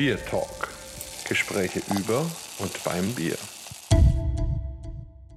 Bier Talk. Gespräche über und beim Bier.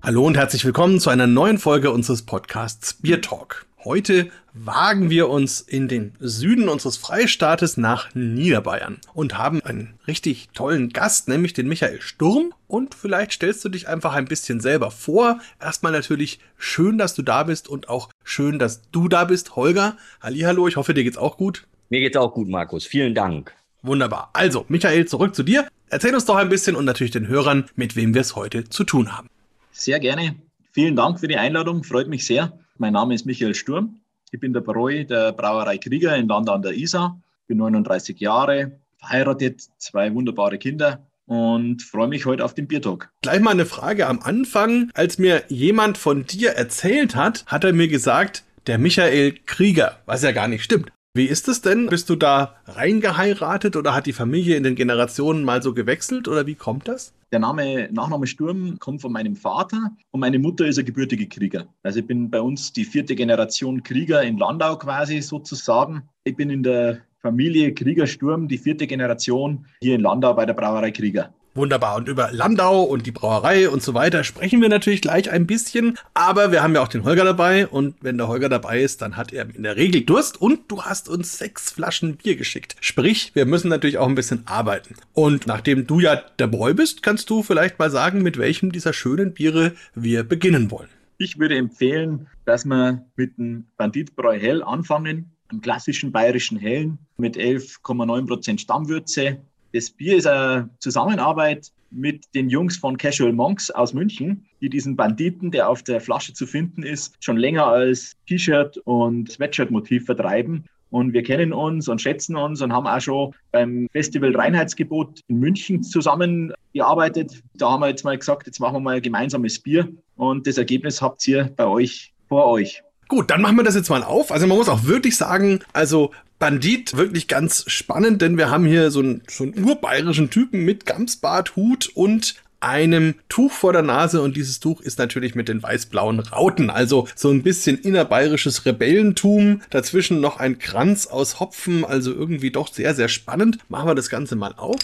Hallo und herzlich willkommen zu einer neuen Folge unseres Podcasts Bier Talk. Heute wagen wir uns in den Süden unseres Freistaates nach Niederbayern und haben einen richtig tollen Gast, nämlich den Michael Sturm. Und vielleicht stellst du dich einfach ein bisschen selber vor. Erstmal natürlich schön, dass du da bist und auch schön, dass du da bist, Holger. Hallihallo, ich hoffe, dir geht's auch gut. Mir geht's auch gut, Markus. Vielen Dank. Wunderbar. Also, Michael, zurück zu dir. Erzähl uns doch ein bisschen und natürlich den Hörern, mit wem wir es heute zu tun haben. Sehr gerne. Vielen Dank für die Einladung. Freut mich sehr. Mein Name ist Michael Sturm. Ich bin der Bräu der Brauerei Krieger in Land an der Isar. Bin 39 Jahre, verheiratet, zwei wunderbare Kinder und freue mich heute auf den Biertalk. Gleich mal eine Frage am Anfang. Als mir jemand von dir erzählt hat, hat er mir gesagt, der Michael Krieger, was ja gar nicht stimmt. Wie ist es denn? Bist du da reingeheiratet oder hat die Familie in den Generationen mal so gewechselt oder wie kommt das? Der Name, Nachname Sturm kommt von meinem Vater und meine Mutter ist ein gebürtige Krieger. Also ich bin bei uns die vierte Generation Krieger in Landau quasi sozusagen. Ich bin in der Familie Krieger Sturm, die vierte Generation hier in Landau bei der Brauerei Krieger. Wunderbar. Und über Landau und die Brauerei und so weiter sprechen wir natürlich gleich ein bisschen. Aber wir haben ja auch den Holger dabei. Und wenn der Holger dabei ist, dann hat er in der Regel Durst. Und du hast uns sechs Flaschen Bier geschickt. Sprich, wir müssen natürlich auch ein bisschen arbeiten. Und nachdem du ja der Bräu bist, kannst du vielleicht mal sagen, mit welchem dieser schönen Biere wir beginnen wollen. Ich würde empfehlen, dass wir mit dem Banditbräu Hell anfangen. Einem klassischen bayerischen Hellen mit 11,9% Stammwürze, das Bier ist eine Zusammenarbeit mit den Jungs von Casual Monks aus München, die diesen Banditen, der auf der Flasche zu finden ist, schon länger als T-Shirt und Sweatshirt-Motiv vertreiben. Und wir kennen uns und schätzen uns und haben auch schon beim Festival Reinheitsgebot in München zusammengearbeitet. Da haben wir jetzt mal gesagt, jetzt machen wir mal ein gemeinsames Bier. Und das Ergebnis habt ihr bei euch vor euch. Gut, dann machen wir das jetzt mal auf. Also man muss auch wirklich sagen, also Bandit wirklich ganz spannend, denn wir haben hier so einen, so einen urbayerischen Typen mit Gamsbart, Hut und einem Tuch vor der Nase und dieses Tuch ist natürlich mit den weiß-blauen Rauten, also so ein bisschen innerbayerisches Rebellentum, dazwischen noch ein Kranz aus Hopfen, also irgendwie doch sehr, sehr spannend. Machen wir das Ganze mal auf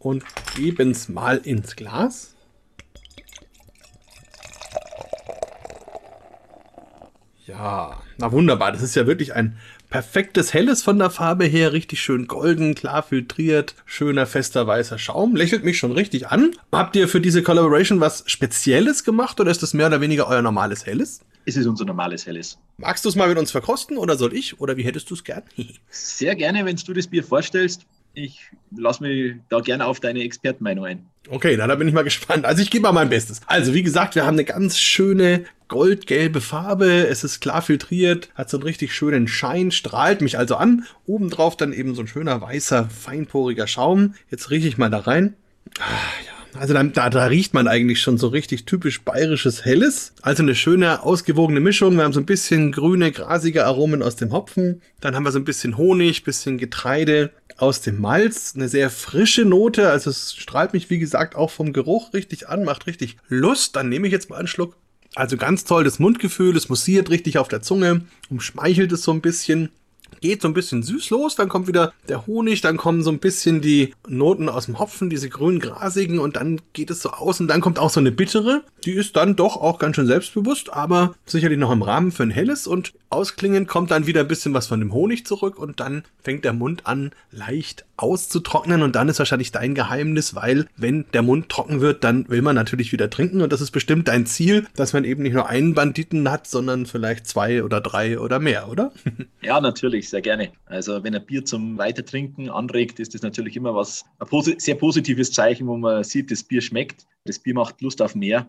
und geben es mal ins Glas. Ja, na wunderbar. Das ist ja wirklich ein perfektes Helles von der Farbe her. Richtig schön golden, klar filtriert. Schöner, fester, weißer Schaum. Lächelt mich schon richtig an. Habt ihr für diese Collaboration was Spezielles gemacht oder ist das mehr oder weniger euer normales Helles? Es ist unser normales Helles. Magst du es mal mit uns verkosten oder soll ich? Oder wie hättest du es gern? Sehr gerne, wenn du das Bier vorstellst. Ich lasse mich da gerne auf deine Expertenmeinung ein. Okay, na, da bin ich mal gespannt. Also ich gebe mal mein Bestes. Also wie gesagt, wir haben eine ganz schöne goldgelbe Farbe. Es ist klar filtriert, hat so einen richtig schönen Schein, strahlt mich also an. Obendrauf dann eben so ein schöner weißer, feinporiger Schaum. Jetzt rieche ich mal da rein. Ah, ja. Also da, da, da riecht man eigentlich schon so richtig typisch bayerisches Helles. Also eine schöne, ausgewogene Mischung. Wir haben so ein bisschen grüne, grasige Aromen aus dem Hopfen. Dann haben wir so ein bisschen Honig, bisschen Getreide aus dem Malz. Eine sehr frische Note. Also es strahlt mich, wie gesagt, auch vom Geruch richtig an, macht richtig Lust. Dann nehme ich jetzt mal einen Schluck. Also ganz toll das Mundgefühl, es mussiert richtig auf der Zunge, umschmeichelt es so ein bisschen geht so ein bisschen süß los, dann kommt wieder der Honig, dann kommen so ein bisschen die Noten aus dem Hopfen, diese grün grasigen und dann geht es so aus und dann kommt auch so eine bittere, die ist dann doch auch ganz schön selbstbewusst, aber sicherlich noch im Rahmen für ein helles und ausklingend kommt dann wieder ein bisschen was von dem Honig zurück und dann fängt der Mund an leicht auszutrocknen und dann ist wahrscheinlich dein Geheimnis, weil wenn der Mund trocken wird, dann will man natürlich wieder trinken und das ist bestimmt dein Ziel, dass man eben nicht nur einen Banditen hat, sondern vielleicht zwei oder drei oder mehr, oder? Ja, natürlich, sehr gerne. Also wenn ein Bier zum Weitertrinken anregt, ist das natürlich immer was, ein sehr positives Zeichen, wo man sieht, das Bier schmeckt, das Bier macht Lust auf mehr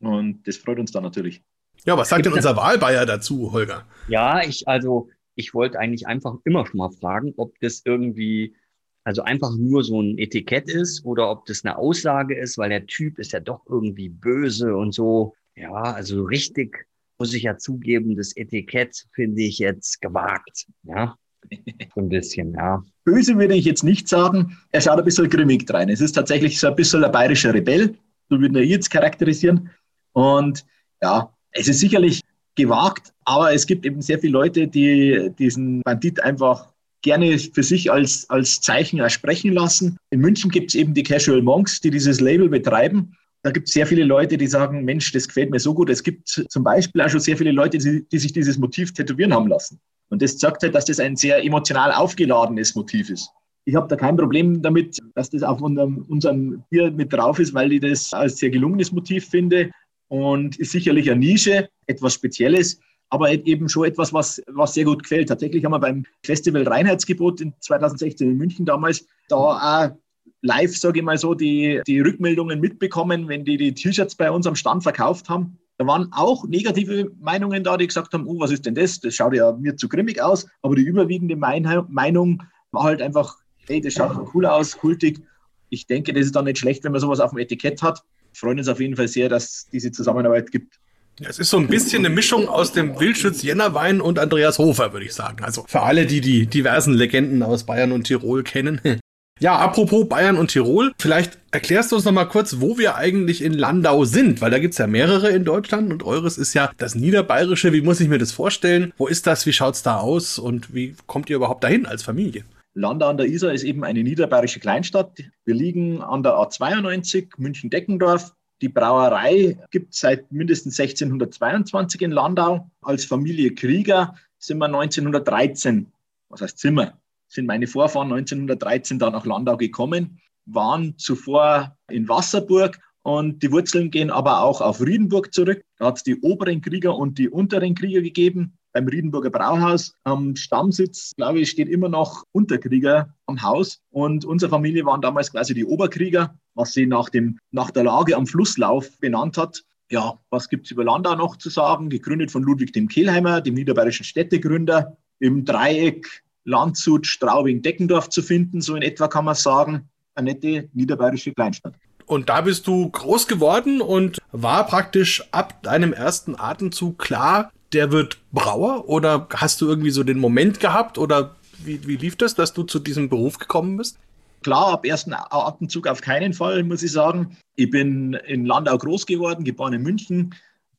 und das freut uns dann natürlich. Ja, was sagt denn unser Wahlbayer dazu, Holger? Ja, ich, also, ich wollte eigentlich einfach immer schon mal fragen, ob das irgendwie also einfach nur so ein Etikett ist oder ob das eine Aussage ist, weil der Typ ist ja doch irgendwie böse und so. Ja, also richtig muss ich ja zugeben, das Etikett finde ich jetzt gewagt. Ja, so ein bisschen, ja. Böse würde ich jetzt nicht sagen. Er schaut ein bisschen grimmig rein. Es ist tatsächlich so ein bisschen ein bayerischer Rebell, so würde ich jetzt charakterisieren. Und ja, es ist sicherlich gewagt, aber es gibt eben sehr viele Leute, die diesen Bandit einfach gerne für sich als, als Zeichen ersprechen lassen. In München gibt es eben die Casual Monks, die dieses Label betreiben. Da gibt es sehr viele Leute, die sagen, Mensch, das gefällt mir so gut. Es gibt zum Beispiel auch schon sehr viele Leute, die, die sich dieses Motiv tätowieren haben lassen. Und das zeigt halt, dass das ein sehr emotional aufgeladenes Motiv ist. Ich habe da kein Problem damit, dass das auf unserem, unserem Bier mit drauf ist, weil ich das als sehr gelungenes Motiv finde und ist sicherlich eine Nische, etwas Spezielles aber eben schon etwas, was, was sehr gut gefällt. Tatsächlich haben wir beim Festival Reinheitsgebot in 2016 in München damals da auch live, sage ich mal so, die, die Rückmeldungen mitbekommen, wenn die die T-Shirts bei uns am Stand verkauft haben. Da waren auch negative Meinungen da, die gesagt haben, oh, was ist denn das? Das schaut ja mir zu grimmig aus. Aber die überwiegende Meinung war halt einfach, hey, das schaut cool aus, kultig. Ich denke, das ist dann nicht schlecht, wenn man sowas auf dem Etikett hat. Wir freuen uns auf jeden Fall sehr, dass es diese Zusammenarbeit gibt. Es ist so ein bisschen eine Mischung aus dem Wildschütz Jennerwein und Andreas Hofer, würde ich sagen. Also für alle, die die diversen Legenden aus Bayern und Tirol kennen. Ja, apropos Bayern und Tirol, vielleicht erklärst du uns noch mal kurz, wo wir eigentlich in Landau sind, weil da gibt's ja mehrere in Deutschland und eures ist ja das Niederbayerische. Wie muss ich mir das vorstellen? Wo ist das? Wie schaut's da aus? Und wie kommt ihr überhaupt dahin als Familie? Landau an der Isar ist eben eine niederbayerische Kleinstadt. Wir liegen an der A92 München-Deckendorf die Brauerei gibt es seit mindestens 1622 in Landau. Als Familie Krieger sind wir 1913, was heißt Zimmer, sind meine Vorfahren 1913 da nach Landau gekommen, waren zuvor in Wasserburg und die Wurzeln gehen aber auch auf Riedenburg zurück. Da hat es die oberen Krieger und die unteren Krieger gegeben beim Riedenburger Brauhaus. Am Stammsitz, glaube ich, steht immer noch Unterkrieger am Haus. Und unsere Familie waren damals quasi die Oberkrieger, was sie nach, dem, nach der Lage am Flusslauf benannt hat. Ja, was gibt es über Landau noch zu sagen? Gegründet von Ludwig dem Kehlheimer, dem niederbayerischen Städtegründer, im Dreieck Landshut, Straubing, Deckendorf zu finden, so in etwa kann man sagen. Eine nette niederbayerische Kleinstadt. Und da bist du groß geworden und war praktisch ab deinem ersten Atemzug klar, der wird Brauer? Oder hast du irgendwie so den Moment gehabt? Oder wie, wie lief das, dass du zu diesem Beruf gekommen bist? Klar, ab ersten Atemzug auf keinen Fall, muss ich sagen. Ich bin in Landau groß geworden, geboren in München.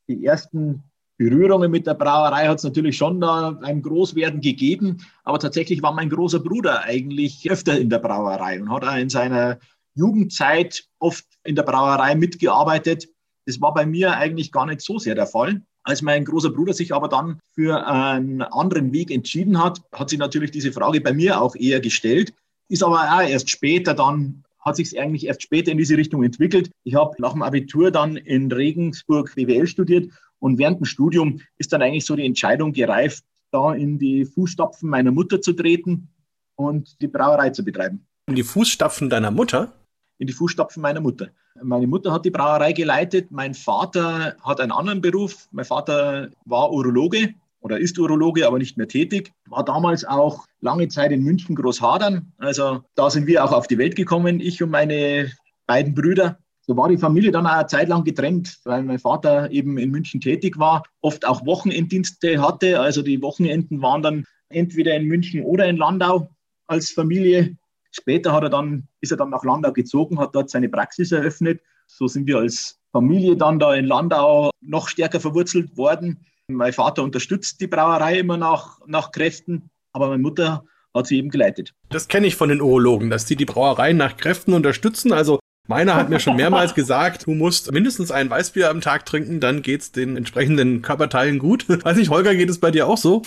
Die ersten Berührungen mit der Brauerei hat es natürlich schon da beim Großwerden gegeben. Aber tatsächlich war mein großer Bruder eigentlich öfter in der Brauerei und hat auch in seiner Jugendzeit oft in der Brauerei mitgearbeitet. Das war bei mir eigentlich gar nicht so sehr der Fall. Als mein großer Bruder sich aber dann für einen anderen Weg entschieden hat, hat sich natürlich diese Frage bei mir auch eher gestellt. Ist aber auch erst später dann, hat sich es eigentlich erst später in diese Richtung entwickelt. Ich habe nach dem Abitur dann in Regensburg BWL studiert und während dem Studium ist dann eigentlich so die Entscheidung gereift, da in die Fußstapfen meiner Mutter zu treten und die Brauerei zu betreiben. In die Fußstapfen deiner Mutter? In die Fußstapfen meiner Mutter. Meine Mutter hat die Brauerei geleitet, mein Vater hat einen anderen Beruf. Mein Vater war Urologe oder ist Urologe, aber nicht mehr tätig. War damals auch lange Zeit in München Großhadern. Also da sind wir auch auf die Welt gekommen, ich und meine beiden Brüder. So war die Familie dann auch eine Zeit lang getrennt, weil mein Vater eben in München tätig war, oft auch Wochenenddienste hatte. Also die Wochenenden waren dann entweder in München oder in Landau als Familie. Später hat er dann, ist er dann nach Landau gezogen, hat dort seine Praxis eröffnet. So sind wir als Familie dann da in Landau noch stärker verwurzelt worden. Mein Vater unterstützt die Brauerei immer nach, nach Kräften, aber meine Mutter hat sie eben geleitet. Das kenne ich von den Urologen, dass die die Brauerei nach Kräften unterstützen. Also Meiner hat mir schon mehrmals gesagt, du musst mindestens ein Weißbier am Tag trinken, dann geht's den entsprechenden Körperteilen gut. Weiß nicht, Holger, geht es bei dir auch so?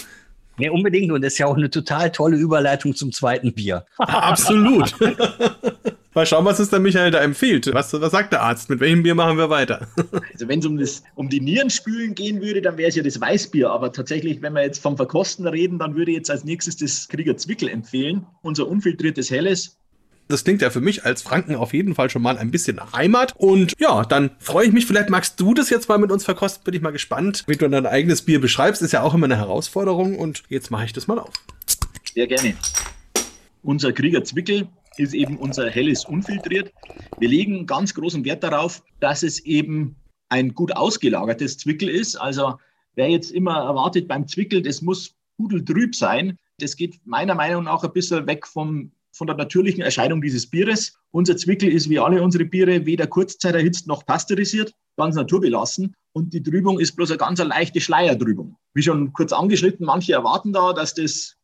Nee, unbedingt. Und das ist ja auch eine total tolle Überleitung zum zweiten Bier. Absolut. Mal schauen, was es der Michael da empfiehlt. Was, was sagt der Arzt? Mit welchem Bier machen wir weiter? also wenn es um, um die Nierenspülen gehen würde, dann wäre es ja das Weißbier. Aber tatsächlich, wenn wir jetzt vom Verkosten reden, dann würde ich jetzt als nächstes das Krieger Zwickel empfehlen. Unser unfiltriertes Helles. Das klingt ja für mich als Franken auf jeden Fall schon mal ein bisschen nach Heimat. Und ja, dann freue ich mich. Vielleicht magst du das jetzt mal mit uns verkosten. Bin ich mal gespannt, wie du dein eigenes Bier beschreibst. Ist ja auch immer eine Herausforderung. Und jetzt mache ich das mal auf. Sehr gerne. Unser Krieger Zwickel ist eben unser helles unfiltriert. Wir legen ganz großen Wert darauf, dass es eben ein gut ausgelagertes Zwickel ist. Also wer jetzt immer erwartet beim Zwickel, das muss pudeltrüb sein, das geht meiner Meinung nach ein bisschen weg vom von der natürlichen Erscheinung dieses Bieres. Unser Zwickel ist wie alle unsere Biere weder kurzzeit erhitzt noch pasteurisiert, ganz naturbelassen. Und die Trübung ist bloß eine ganz leichte Schleiertrübung. Wie schon kurz angeschnitten, manche erwarten da, dass das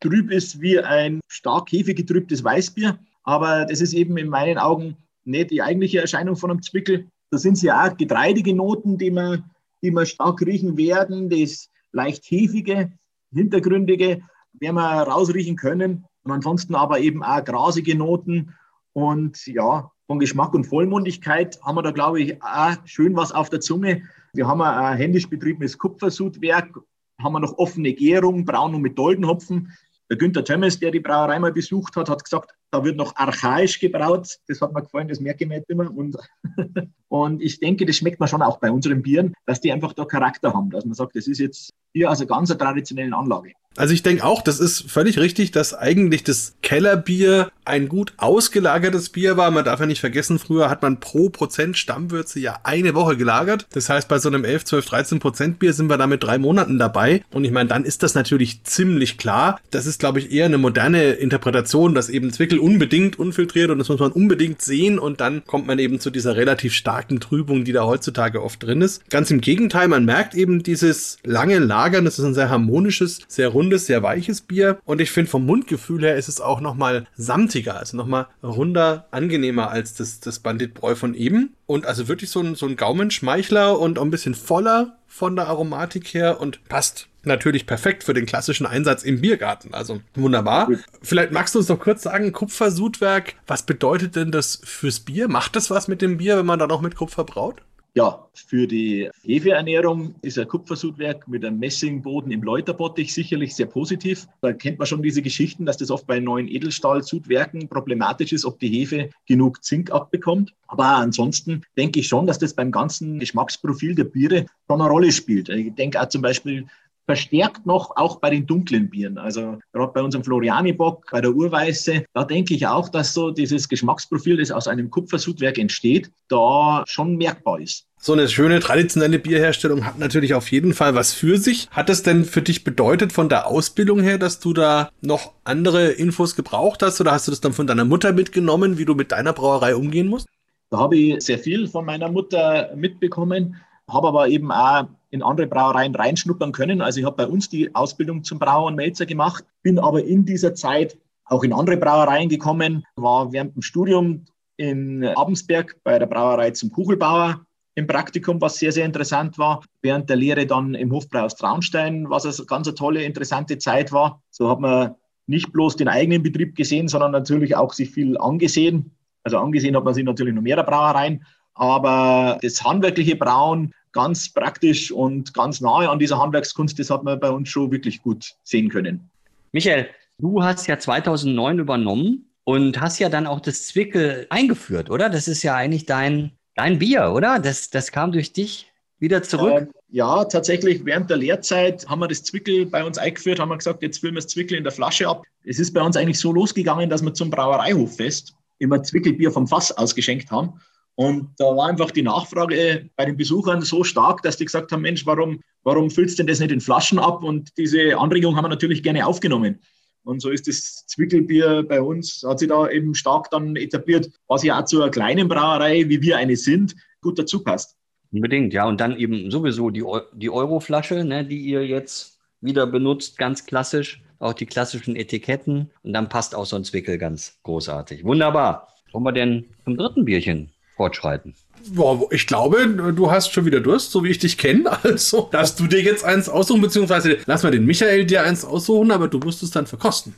trüb ist wie ein stark hefegetrübtes Weißbier. Aber das ist eben in meinen Augen nicht die eigentliche Erscheinung von einem Zwickel. Da sind es ja auch getreidige Noten, die man, die man stark riechen werden. Das leicht hefige, hintergründige werden wir rausriechen können. Und ansonsten aber eben auch grasige Noten. Und ja, von Geschmack und Vollmundigkeit haben wir da, glaube ich, auch schön was auf der Zunge. Wir haben ein händisch betriebenes Kupfersudwerk, haben wir noch offene Gärung, braun und mit Doldenhopfen. Der Günther Tömmes, der die Brauerei mal besucht hat, hat gesagt, da wird noch archaisch gebraut. Das hat mir gefallen, das merke ich mir immer. Und, und ich denke, das schmeckt man schon auch bei unseren Bieren, dass die einfach da Charakter haben, dass man sagt, das ist jetzt hier aus einer ganz traditionellen Anlage. Also ich denke auch, das ist völlig richtig, dass eigentlich das Kellerbier ein gut ausgelagertes Bier war. Man darf ja nicht vergessen, früher hat man pro Prozent Stammwürze ja eine Woche gelagert. Das heißt, bei so einem 11, 12, 13 Prozent Bier sind wir da mit drei Monaten dabei. Und ich meine, dann ist das natürlich ziemlich klar. Das ist, glaube ich, eher eine moderne Interpretation, dass eben Zwickel unbedingt unfiltriert und das muss man unbedingt sehen und dann kommt man eben zu dieser relativ starken Trübung, die da heutzutage oft drin ist. Ganz im Gegenteil, man merkt eben dieses lange Lagern. Das ist ein sehr harmonisches, sehr rundes, sehr weiches Bier. Und ich finde vom Mundgefühl her ist es auch nochmal samtiger, also nochmal runder, angenehmer als das, das Banditbräu von eben. Und also wirklich so ein, so ein Gaumenschmeichler und auch ein bisschen voller von der Aromatik her und passt natürlich perfekt für den klassischen Einsatz im Biergarten. Also wunderbar. Vielleicht magst du uns noch kurz sagen, Kupfersudwerk, was bedeutet denn das fürs Bier? Macht das was mit dem Bier, wenn man da noch mit Kupfer braut? Ja, für die Hefeernährung ist ein Kupfersudwerk mit einem Messingboden im Läuterbottich sicherlich sehr positiv. Da kennt man schon diese Geschichten, dass das oft bei neuen Edelstahlsudwerken problematisch ist, ob die Hefe genug Zink abbekommt. Aber ansonsten denke ich schon, dass das beim ganzen Geschmacksprofil der Biere schon eine Rolle spielt. Ich denke auch zum Beispiel verstärkt noch auch bei den dunklen Bieren. Also gerade bei unserem Floriani-Bock, bei der Urweiße, da denke ich auch, dass so dieses Geschmacksprofil, das aus einem Kupfersudwerk entsteht, da schon merkbar ist. So eine schöne traditionelle Bierherstellung hat natürlich auf jeden Fall was für sich. Hat es denn für dich bedeutet von der Ausbildung her, dass du da noch andere Infos gebraucht hast oder hast du das dann von deiner Mutter mitgenommen, wie du mit deiner Brauerei umgehen musst? Da habe ich sehr viel von meiner Mutter mitbekommen, habe aber eben auch in andere Brauereien reinschnuppern können. Also ich habe bei uns die Ausbildung zum Brauer und Melzer gemacht, bin aber in dieser Zeit auch in andere Brauereien gekommen, war während dem Studium in Abensberg bei der Brauerei zum Kugelbauer im Praktikum, was sehr, sehr interessant war. Während der Lehre dann im Hofbrau aus Traunstein, was eine ganz eine tolle, interessante Zeit war. So hat man nicht bloß den eigenen Betrieb gesehen, sondern natürlich auch sich viel angesehen. Also angesehen hat man sich natürlich noch mehrere Brauereien, aber das handwerkliche Brauen ganz praktisch und ganz nahe an dieser Handwerkskunst, das hat man bei uns schon wirklich gut sehen können. Michael, du hast ja 2009 übernommen und hast ja dann auch das Zwickel eingeführt, oder? Das ist ja eigentlich dein, dein Bier, oder? Das, das kam durch dich wieder zurück? Ähm, ja, tatsächlich während der Lehrzeit haben wir das Zwickel bei uns eingeführt, haben wir gesagt, jetzt füllen wir das Zwickel in der Flasche ab. Es ist bei uns eigentlich so losgegangen, dass wir zum Brauereihoffest immer Zwickelbier vom Fass ausgeschenkt haben. Und da war einfach die Nachfrage bei den Besuchern so stark, dass die gesagt haben, Mensch, warum, warum füllst du denn das nicht in Flaschen ab? Und diese Anregung haben wir natürlich gerne aufgenommen. Und so ist das Zwickelbier bei uns, hat sich da eben stark dann etabliert, was ja auch zu einer kleinen Brauerei, wie wir eine sind, gut dazu passt. Unbedingt, ja. Und dann eben sowieso die, die Euroflasche, ne, die ihr jetzt wieder benutzt, ganz klassisch. Auch die klassischen Etiketten. Und dann passt auch so ein Zwickel ganz großartig. Wunderbar. Wollen wir denn zum dritten Bierchen fortschreiten. Boah, ich glaube, du hast schon wieder Durst, so wie ich dich kenne. Also darfst du dir jetzt eins aussuchen, beziehungsweise lass mal den Michael dir eins aussuchen, aber du musst es dann verkosten.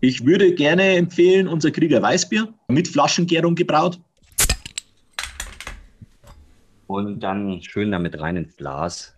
Ich würde gerne empfehlen, unser Krieger Weißbier mit Flaschengärung gebraut. Und dann schön damit rein ins Glas.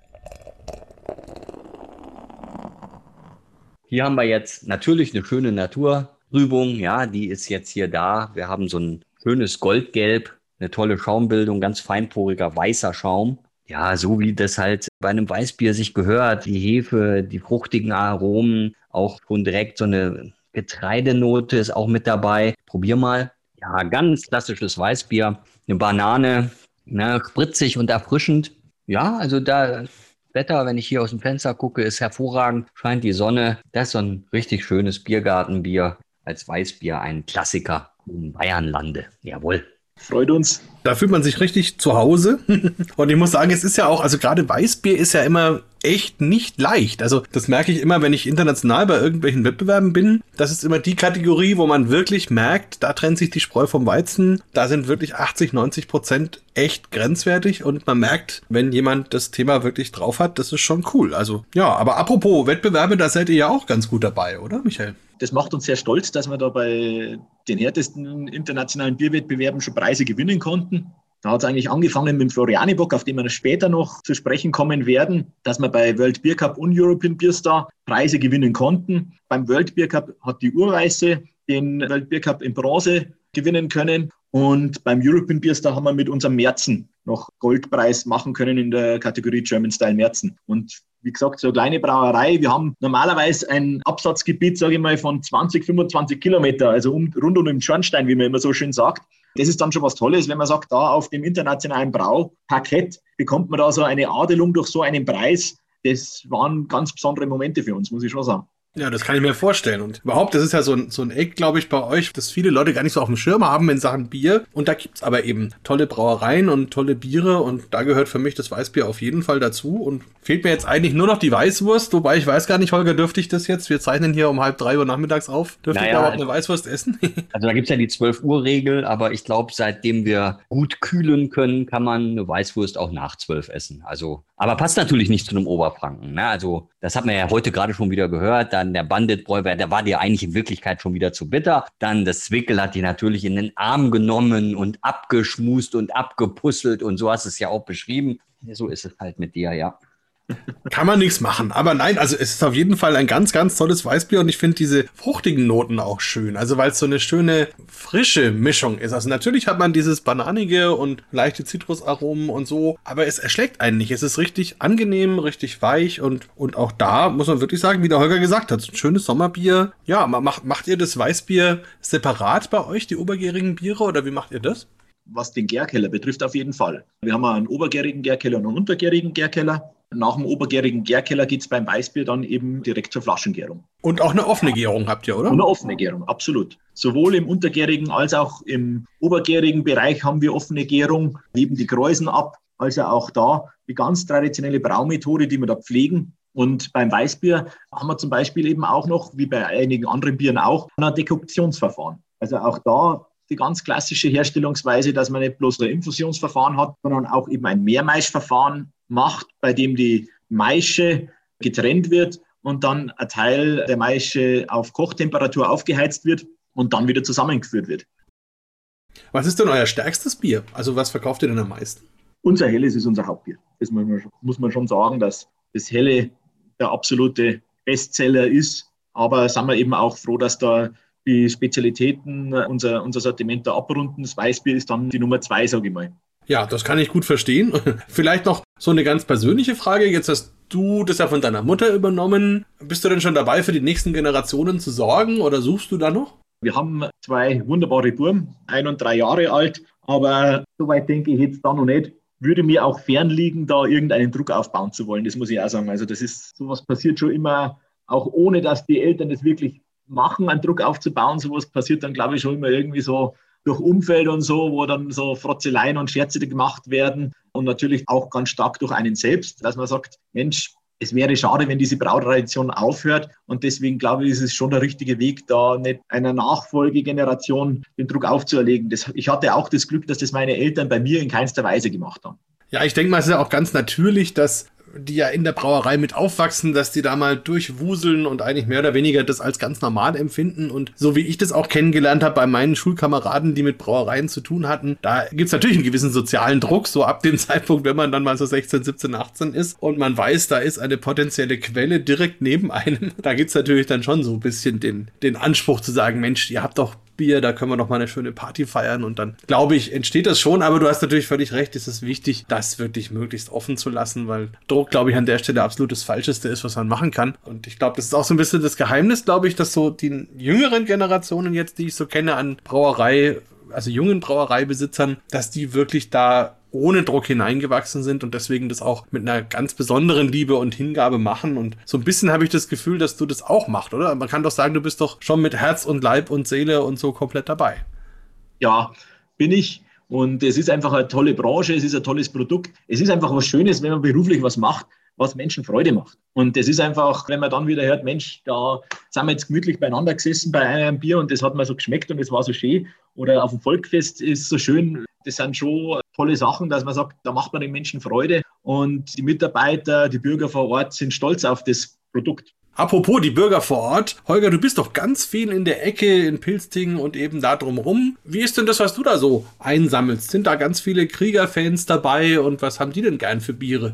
Hier haben wir jetzt natürlich eine schöne Naturtrübung. Ja, die ist jetzt hier da. Wir haben so ein schönes Goldgelb eine tolle Schaumbildung, ganz feinporiger weißer Schaum. Ja, so wie das halt bei einem Weißbier sich gehört. Die Hefe, die fruchtigen Aromen, auch schon direkt so eine Getreidenote ist auch mit dabei. Probier mal. Ja, ganz klassisches Weißbier. Eine Banane, ne, spritzig und erfrischend. Ja, also da Wetter, wenn ich hier aus dem Fenster gucke, ist hervorragend. Scheint die Sonne. Das ist so ein richtig schönes Biergartenbier. Als Weißbier ein Klassiker im Bayernlande. Jawohl. Freut uns. Da fühlt man sich richtig zu Hause. Und ich muss sagen, es ist ja auch, also gerade Weißbier ist ja immer echt nicht leicht. Also das merke ich immer, wenn ich international bei irgendwelchen Wettbewerben bin. Das ist immer die Kategorie, wo man wirklich merkt, da trennt sich die Spreu vom Weizen. Da sind wirklich 80, 90 Prozent echt grenzwertig und man merkt, wenn jemand das Thema wirklich drauf hat, das ist schon cool. Also ja, aber apropos Wettbewerbe, da seid ihr ja auch ganz gut dabei, oder Michael? Das macht uns sehr stolz, dass wir da bei den härtesten internationalen Bierwettbewerben schon Preise gewinnen konnten. Da hat es eigentlich angefangen mit dem Florianibock, auf den wir später noch zu sprechen kommen werden, dass wir bei World Beer Cup und European Beer Star Preise gewinnen konnten. Beim World Beer Cup hat die Urweiße den World Beer Cup in Bronze gewinnen können. Und beim European Beer Star haben wir mit unserem Märzen noch Goldpreis machen können in der Kategorie German Style Märzen. Und wie gesagt, so eine kleine Brauerei. Wir haben normalerweise ein Absatzgebiet, sage ich mal, von 20, 25 Kilometer, also um, rund um den Schornstein, wie man immer so schön sagt. Das ist dann schon was Tolles, wenn man sagt, da auf dem internationalen Brauparkett bekommt man da so eine Adelung durch so einen Preis. Das waren ganz besondere Momente für uns, muss ich schon sagen. Ja, das kann ich mir vorstellen. Und überhaupt, das ist ja so ein, so ein Eck, glaube ich, bei euch, das viele Leute gar nicht so auf dem Schirm haben in Sachen Bier. Und da gibt's aber eben tolle Brauereien und tolle Biere. Und da gehört für mich das Weißbier auf jeden Fall dazu. Und fehlt mir jetzt eigentlich nur noch die Weißwurst. Wobei ich weiß gar nicht, Holger, dürfte ich das jetzt? Wir zeichnen hier um halb drei Uhr nachmittags auf. Dürfte naja, ich überhaupt eine Weißwurst essen? also da gibt's ja die 12 Uhr Regel. Aber ich glaube, seitdem wir gut kühlen können, kann man eine Weißwurst auch nach 12 essen. Also, aber passt natürlich nicht zu einem Oberfranken. Ne? Also das hat man ja heute gerade schon wieder gehört. Dann der Bandit-Bräuber, der war dir eigentlich in Wirklichkeit schon wieder zu bitter. Dann das Zwickel hat die natürlich in den Arm genommen und abgeschmust und abgepuzzelt und so hast du es ja auch beschrieben. So ist es halt mit dir, ja. Kann man nichts machen. Aber nein, also es ist auf jeden Fall ein ganz, ganz tolles Weißbier und ich finde diese fruchtigen Noten auch schön. Also weil es so eine schöne frische Mischung ist. Also natürlich hat man dieses bananige und leichte Zitrusaromen und so, aber es erschlägt einen nicht. Es ist richtig angenehm, richtig weich und, und auch da muss man wirklich sagen, wie der Holger gesagt hat, ein schönes Sommerbier. Ja, macht, macht ihr das Weißbier separat bei euch, die obergärigen Biere oder wie macht ihr das? Was den Gärkeller betrifft, auf jeden Fall. Wir haben einen obergärigen Gärkeller und einen untergärigen Gärkeller. Nach dem obergärigen Gärkeller geht es beim Weißbier dann eben direkt zur Flaschengärung. Und auch eine offene Gärung habt ihr, oder? Und eine offene Gärung, absolut. Sowohl im untergärigen als auch im obergärigen Bereich haben wir offene Gärung, geben die Kräusen ab. Also auch da die ganz traditionelle Braumethode, die wir da pflegen. Und beim Weißbier haben wir zum Beispiel eben auch noch, wie bei einigen anderen Bieren auch, ein Dekoktionsverfahren. Also auch da die ganz klassische Herstellungsweise, dass man nicht bloß ein Infusionsverfahren hat, sondern auch eben ein Mehrmaischverfahren macht, bei dem die Maische getrennt wird und dann ein Teil der Maische auf Kochtemperatur aufgeheizt wird und dann wieder zusammengeführt wird. Was ist denn euer stärkstes Bier? Also was verkauft ihr denn am meisten? Unser Helles ist unser Hauptbier. Das muss man schon sagen, dass das Helle der absolute Bestseller ist. Aber sind wir eben auch froh, dass da die Spezialitäten unser, unser Sortiment da abrunden. Das Weißbier ist dann die Nummer zwei, sage ich mal. Ja, das kann ich gut verstehen. Vielleicht noch so eine ganz persönliche Frage. Jetzt hast du das ja von deiner Mutter übernommen. Bist du denn schon dabei, für die nächsten Generationen zu sorgen oder suchst du da noch? Wir haben zwei wunderbare Buben, ein und drei Jahre alt, aber soweit denke ich jetzt da noch nicht. Würde mir auch fernliegen, da irgendeinen Druck aufbauen zu wollen. Das muss ich auch sagen. Also das ist, sowas passiert schon immer, auch ohne dass die Eltern das wirklich machen, einen Druck aufzubauen. Sowas passiert dann, glaube ich, schon immer irgendwie so durch Umfeld und so, wo dann so Frotzeleien und Scherze gemacht werden und natürlich auch ganz stark durch einen selbst, dass man sagt, Mensch, es wäre schade, wenn diese Brautradition aufhört. Und deswegen glaube ich, ist es schon der richtige Weg, da nicht einer Nachfolgegeneration den Druck aufzuerlegen. Das, ich hatte auch das Glück, dass das meine Eltern bei mir in keinster Weise gemacht haben. Ja, ich denke mal, es ist ja auch ganz natürlich, dass die ja in der Brauerei mit aufwachsen, dass die da mal durchwuseln und eigentlich mehr oder weniger das als ganz normal empfinden. Und so wie ich das auch kennengelernt habe bei meinen Schulkameraden, die mit Brauereien zu tun hatten, da gibt's natürlich einen gewissen sozialen Druck, so ab dem Zeitpunkt, wenn man dann mal so 16, 17, 18 ist und man weiß, da ist eine potenzielle Quelle direkt neben einem. Da gibt's natürlich dann schon so ein bisschen den, den Anspruch zu sagen, Mensch, ihr habt doch Bier, da können wir noch mal eine schöne Party feiern und dann, glaube ich, entsteht das schon, aber du hast natürlich völlig recht, es ist wichtig, das wirklich möglichst offen zu lassen, weil Druck, glaube ich, an der Stelle absolut das Falscheste ist, was man machen kann. Und ich glaube, das ist auch so ein bisschen das Geheimnis, glaube ich, dass so die jüngeren Generationen jetzt, die ich so kenne an Brauerei, also jungen Brauereibesitzern, dass die wirklich da ohne Druck hineingewachsen sind und deswegen das auch mit einer ganz besonderen Liebe und Hingabe machen. Und so ein bisschen habe ich das Gefühl, dass du das auch machst, oder? Man kann doch sagen, du bist doch schon mit Herz und Leib und Seele und so komplett dabei. Ja, bin ich. Und es ist einfach eine tolle Branche, es ist ein tolles Produkt. Es ist einfach was Schönes, wenn man beruflich was macht, was Menschen Freude macht. Und das ist einfach, wenn man dann wieder hört, Mensch, da sind wir jetzt gemütlich beieinander gesessen bei einem Bier und das hat mir so geschmeckt und es war so schön. Oder auf dem Volkfest ist so schön. Das sind schon tolle Sachen, dass man sagt, da macht man den Menschen Freude. Und die Mitarbeiter, die Bürger vor Ort sind stolz auf das Produkt. Apropos die Bürger vor Ort. Holger, du bist doch ganz viel in der Ecke in Pilztingen und eben da drumherum. Wie ist denn das, was du da so einsammelst? Sind da ganz viele Kriegerfans dabei und was haben die denn gern für Biere?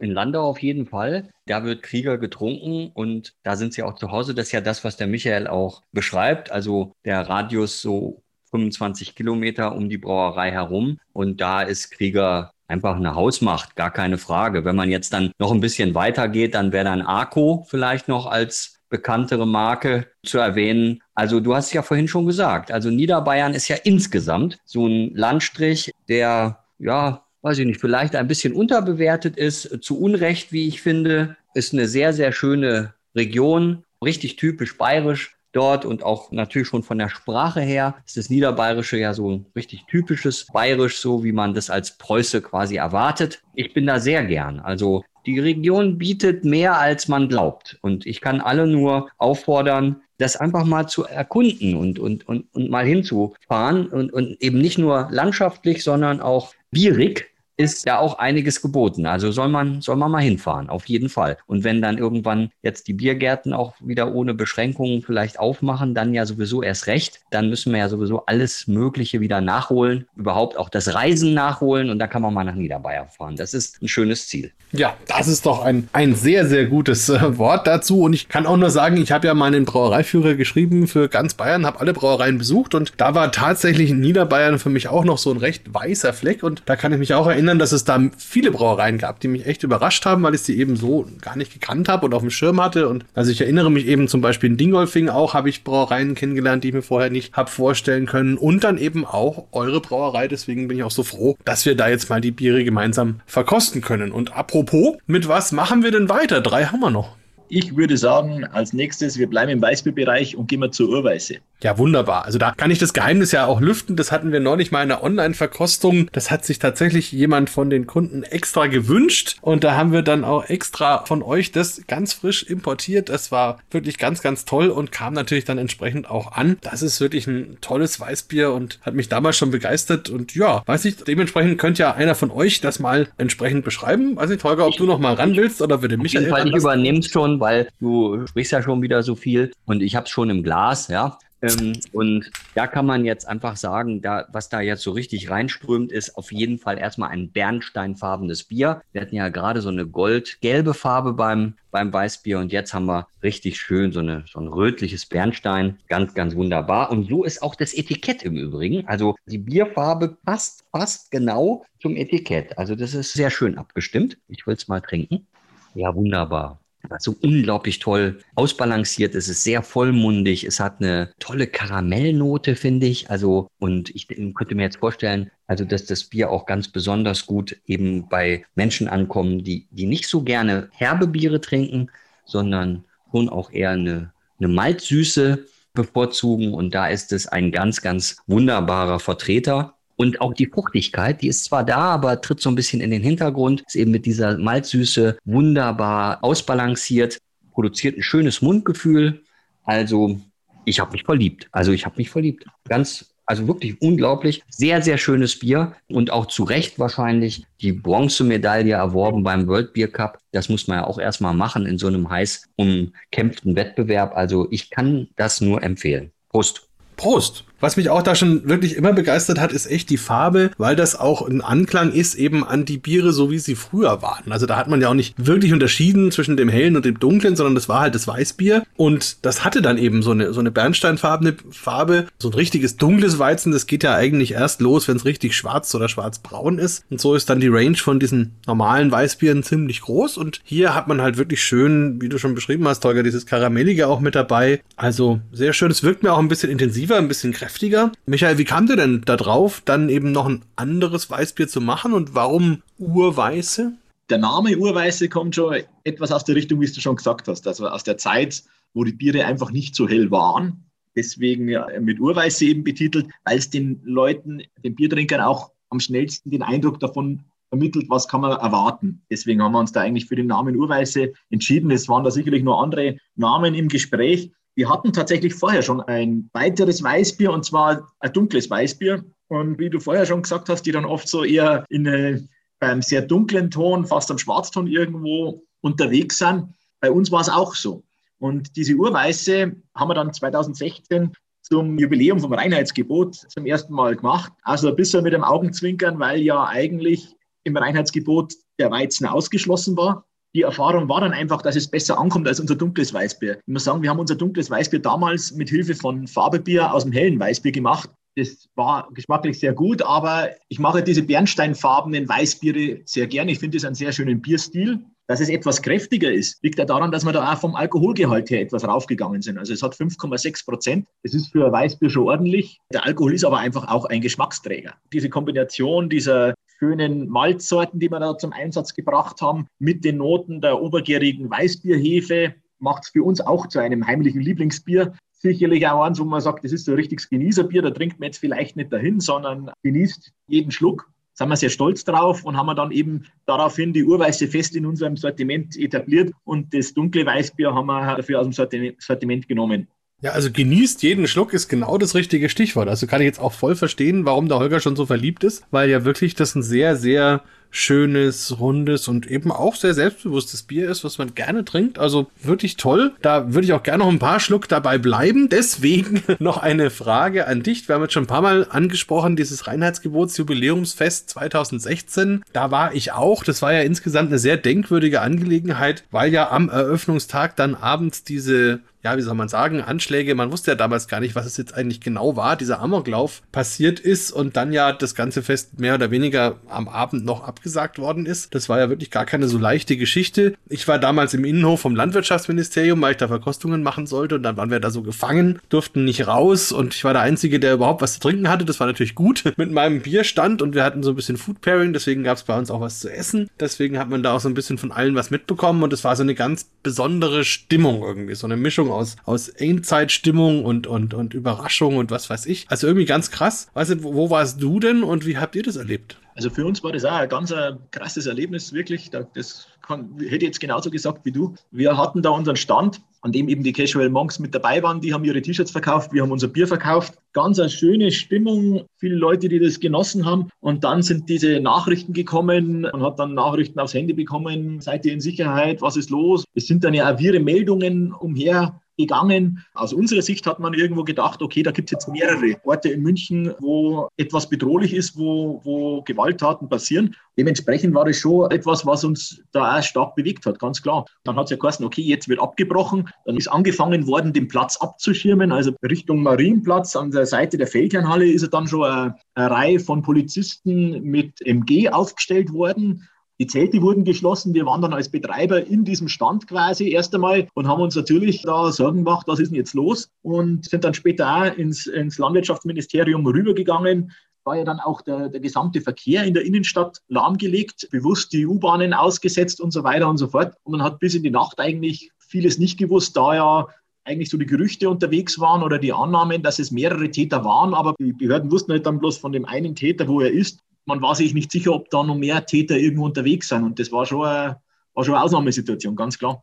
In Landau auf jeden Fall. Da wird Krieger getrunken und da sind sie auch zu Hause. Das ist ja das, was der Michael auch beschreibt. Also der Radius so 25 Kilometer um die Brauerei herum. Und da ist Krieger einfach eine Hausmacht, gar keine Frage. Wenn man jetzt dann noch ein bisschen weiter geht, dann wäre dann Arco vielleicht noch als bekanntere Marke zu erwähnen. Also du hast es ja vorhin schon gesagt. Also Niederbayern ist ja insgesamt so ein Landstrich, der, ja, weiß ich nicht, vielleicht ein bisschen unterbewertet ist, zu Unrecht, wie ich finde, ist eine sehr, sehr schöne Region, richtig typisch bayerisch dort und auch natürlich schon von der Sprache her ist das Niederbayerische ja so ein richtig typisches Bayerisch, so wie man das als Preuße quasi erwartet. Ich bin da sehr gern. Also die Region bietet mehr, als man glaubt. Und ich kann alle nur auffordern, das einfach mal zu erkunden und, und, und, und mal hinzufahren und, und eben nicht nur landschaftlich, sondern auch bierig ist ja auch einiges geboten. Also soll man, soll man mal hinfahren, auf jeden Fall. Und wenn dann irgendwann jetzt die Biergärten auch wieder ohne Beschränkungen vielleicht aufmachen, dann ja sowieso erst recht. Dann müssen wir ja sowieso alles Mögliche wieder nachholen, überhaupt auch das Reisen nachholen und da kann man mal nach Niederbayern fahren. Das ist ein schönes Ziel. Ja, das ist doch ein, ein sehr, sehr gutes äh, Wort dazu. Und ich kann auch nur sagen, ich habe ja mal einen Brauereiführer geschrieben für ganz Bayern, habe alle Brauereien besucht und da war tatsächlich Niederbayern für mich auch noch so ein recht weißer Fleck. Und da kann ich mich auch erinnern, dass es da viele Brauereien gab, die mich echt überrascht haben, weil ich sie eben so gar nicht gekannt habe und auf dem Schirm hatte. Und also ich erinnere mich eben zum Beispiel in Dingolfing auch, habe ich Brauereien kennengelernt, die ich mir vorher nicht habe vorstellen können. Und dann eben auch eure Brauerei. Deswegen bin ich auch so froh, dass wir da jetzt mal die Biere gemeinsam verkosten können. Und Apropos, mit was machen wir denn weiter? Drei haben wir noch. Ich würde sagen, als nächstes, wir bleiben im Weißbierbereich und gehen wir zur Urweise. Ja, wunderbar. Also da kann ich das Geheimnis ja auch lüften. Das hatten wir neulich mal in einer Online-Verkostung. Das hat sich tatsächlich jemand von den Kunden extra gewünscht. Und da haben wir dann auch extra von euch das ganz frisch importiert. Das war wirklich ganz, ganz toll und kam natürlich dann entsprechend auch an. Das ist wirklich ein tolles Weißbier und hat mich damals schon begeistert. Und ja, weiß ich, dementsprechend könnte ja einer von euch das mal entsprechend beschreiben. Weiß nicht, Holger, ob du noch mal ran willst oder würde Michael. Auf jeden Fall, ich übernehme es weil du sprichst ja schon wieder so viel und ich habe es schon im Glas, ja. Ähm, und da kann man jetzt einfach sagen, da, was da jetzt so richtig reinströmt, ist auf jeden Fall erstmal ein bernsteinfarbenes Bier. Wir hatten ja gerade so eine goldgelbe Farbe beim, beim Weißbier und jetzt haben wir richtig schön so, eine, so ein rötliches Bernstein. Ganz, ganz wunderbar. Und so ist auch das Etikett im Übrigen. Also die Bierfarbe passt fast genau zum Etikett. Also das ist sehr schön abgestimmt. Ich will es mal trinken. Ja, wunderbar so unglaublich toll ausbalanciert. Es ist sehr vollmundig. Es hat eine tolle Karamellnote, finde ich. Also, und ich könnte mir jetzt vorstellen, also, dass das Bier auch ganz besonders gut eben bei Menschen ankommen, die, die nicht so gerne herbe Biere trinken, sondern schon auch eher eine, eine Malzsüße bevorzugen. Und da ist es ein ganz, ganz wunderbarer Vertreter. Und auch die Fruchtigkeit, die ist zwar da, aber tritt so ein bisschen in den Hintergrund, ist eben mit dieser Malzsüße wunderbar ausbalanciert, produziert ein schönes Mundgefühl. Also ich habe mich verliebt. Also ich habe mich verliebt. Ganz, also wirklich unglaublich. Sehr, sehr schönes Bier und auch zu Recht wahrscheinlich die Bronzemedaille erworben beim World Beer Cup. Das muss man ja auch erstmal machen in so einem heiß umkämpften Wettbewerb. Also ich kann das nur empfehlen. Prost. Prost. Was mich auch da schon wirklich immer begeistert hat, ist echt die Farbe, weil das auch ein Anklang ist eben an die Biere, so wie sie früher waren. Also da hat man ja auch nicht wirklich unterschieden zwischen dem hellen und dem dunklen, sondern das war halt das Weißbier. Und das hatte dann eben so eine, so eine bernsteinfarbene Farbe. So ein richtiges dunkles Weizen, das geht ja eigentlich erst los, wenn es richtig schwarz oder schwarzbraun ist. Und so ist dann die Range von diesen normalen Weißbieren ziemlich groß. Und hier hat man halt wirklich schön, wie du schon beschrieben hast, Tolga, dieses Karamellige auch mit dabei. Also sehr schön. Es wirkt mir auch ein bisschen intensiver, ein bisschen kräftiger kräftiger. Michael, wie kam du denn da drauf, dann eben noch ein anderes Weißbier zu machen und warum Urweiße? Der Name Urweiße kommt schon etwas aus der Richtung, wie du schon gesagt hast. Also aus der Zeit, wo die Biere einfach nicht so hell waren. deswegen mit Urweiße eben betitelt, weil es den Leuten, den Biertrinkern auch am schnellsten den Eindruck davon vermittelt, was kann man erwarten. Deswegen haben wir uns da eigentlich für den Namen Urweiße entschieden. Es waren da sicherlich noch andere Namen im Gespräch. Wir hatten tatsächlich vorher schon ein weiteres Weißbier und zwar ein dunkles Weißbier. Und wie du vorher schon gesagt hast, die dann oft so eher in eine, beim sehr dunklen Ton, fast am Schwarzton irgendwo unterwegs sind. Bei uns war es auch so. Und diese Urweiße haben wir dann 2016 zum Jubiläum vom Reinheitsgebot zum ersten Mal gemacht. Also ein bisschen mit dem Augenzwinkern, weil ja eigentlich im Reinheitsgebot der Weizen ausgeschlossen war. Die Erfahrung war dann einfach, dass es besser ankommt als unser dunkles Weißbier. Ich muss sagen, wir haben unser dunkles Weißbier damals mit Hilfe von Farbebier aus dem hellen Weißbier gemacht. Das war geschmacklich sehr gut, aber ich mache diese bernsteinfarbenen Weißbiere sehr gerne. Ich finde es einen sehr schönen Bierstil. Dass es etwas kräftiger ist, liegt ja daran, dass wir da auch vom Alkoholgehalt her etwas raufgegangen sind. Also es hat 5,6 Prozent. Das ist für Weißbier schon ordentlich. Der Alkohol ist aber einfach auch ein Geschmacksträger. Diese Kombination dieser schönen Malzsorten, die wir da zum Einsatz gebracht haben, mit den Noten der obergärigen Weißbierhefe, macht es für uns auch zu einem heimlichen Lieblingsbier. Sicherlich auch eins, wo man sagt, das ist so ein richtiges Genießerbier, da trinkt man jetzt vielleicht nicht dahin, sondern genießt jeden Schluck sind wir sehr stolz drauf und haben dann eben daraufhin die Urweiße fest in unserem Sortiment etabliert und das dunkle Weißbier haben wir dafür aus dem Sortiment genommen. Ja, also genießt jeden Schluck ist genau das richtige Stichwort. Also kann ich jetzt auch voll verstehen, warum der Holger schon so verliebt ist, weil ja wirklich das ein sehr, sehr schönes, rundes und eben auch sehr selbstbewusstes Bier ist, was man gerne trinkt. Also wirklich toll. Da würde ich auch gerne noch ein paar Schluck dabei bleiben. Deswegen noch eine Frage an dich. Wir haben jetzt schon ein paar Mal angesprochen, dieses Reinheitsgebotsjubiläumsfest 2016. Da war ich auch. Das war ja insgesamt eine sehr denkwürdige Angelegenheit, weil ja am Eröffnungstag dann abends diese ja, wie soll man sagen, Anschläge. Man wusste ja damals gar nicht, was es jetzt eigentlich genau war, dieser Amoklauf passiert ist und dann ja das ganze Fest mehr oder weniger am Abend noch abgesagt worden ist. Das war ja wirklich gar keine so leichte Geschichte. Ich war damals im Innenhof vom Landwirtschaftsministerium, weil ich da Verkostungen machen sollte und dann waren wir da so gefangen, durften nicht raus und ich war der Einzige, der überhaupt was zu trinken hatte. Das war natürlich gut mit meinem Bierstand und wir hatten so ein bisschen Food Pairing, deswegen gab es bei uns auch was zu essen. Deswegen hat man da auch so ein bisschen von allen was mitbekommen und es war so eine ganz besondere Stimmung irgendwie, so eine Mischung aus, aus Endzeitstimmung und, und, und Überraschung und was weiß ich. Also irgendwie ganz krass. Weißt du, wo, wo warst du denn und wie habt ihr das erlebt? Also für uns war das auch ein ganz ein krasses Erlebnis, wirklich. Das kann, hätte ich jetzt genauso gesagt wie du. Wir hatten da unseren Stand, an dem eben die Casual Monks mit dabei waren. Die haben ihre T-Shirts verkauft, wir haben unser Bier verkauft. Ganz eine schöne Stimmung, viele Leute, die das genossen haben. Und dann sind diese Nachrichten gekommen und hat dann Nachrichten aufs Handy bekommen. Seid ihr in Sicherheit? Was ist los? Es sind dann ja auch wirre Meldungen umher gegangen. Aus unserer Sicht hat man irgendwo gedacht, okay, da gibt es jetzt mehrere Orte in München, wo etwas bedrohlich ist, wo, wo Gewalttaten passieren. Dementsprechend war das schon etwas, was uns da auch stark bewegt hat, ganz klar. Dann hat es ja geheißen, okay, jetzt wird abgebrochen. Dann ist angefangen worden, den Platz abzuschirmen, also Richtung Marienplatz an der Seite der Feldherrnhalle ist dann schon eine, eine Reihe von Polizisten mit MG aufgestellt worden. Die Zelte wurden geschlossen. Wir waren dann als Betreiber in diesem Stand quasi erst einmal und haben uns natürlich da Sorgen gemacht, was ist denn jetzt los? Und sind dann später auch ins, ins Landwirtschaftsministerium rübergegangen, war ja dann auch der, der, gesamte Verkehr in der Innenstadt lahmgelegt, bewusst die U-Bahnen ausgesetzt und so weiter und so fort. Und man hat bis in die Nacht eigentlich vieles nicht gewusst, da ja eigentlich so die Gerüchte unterwegs waren oder die Annahmen, dass es mehrere Täter waren, aber die Behörden wussten halt dann bloß von dem einen Täter, wo er ist man war sich nicht sicher, ob da noch mehr Täter irgendwo unterwegs sind. Und das war schon eine, war schon eine Ausnahmesituation, ganz klar.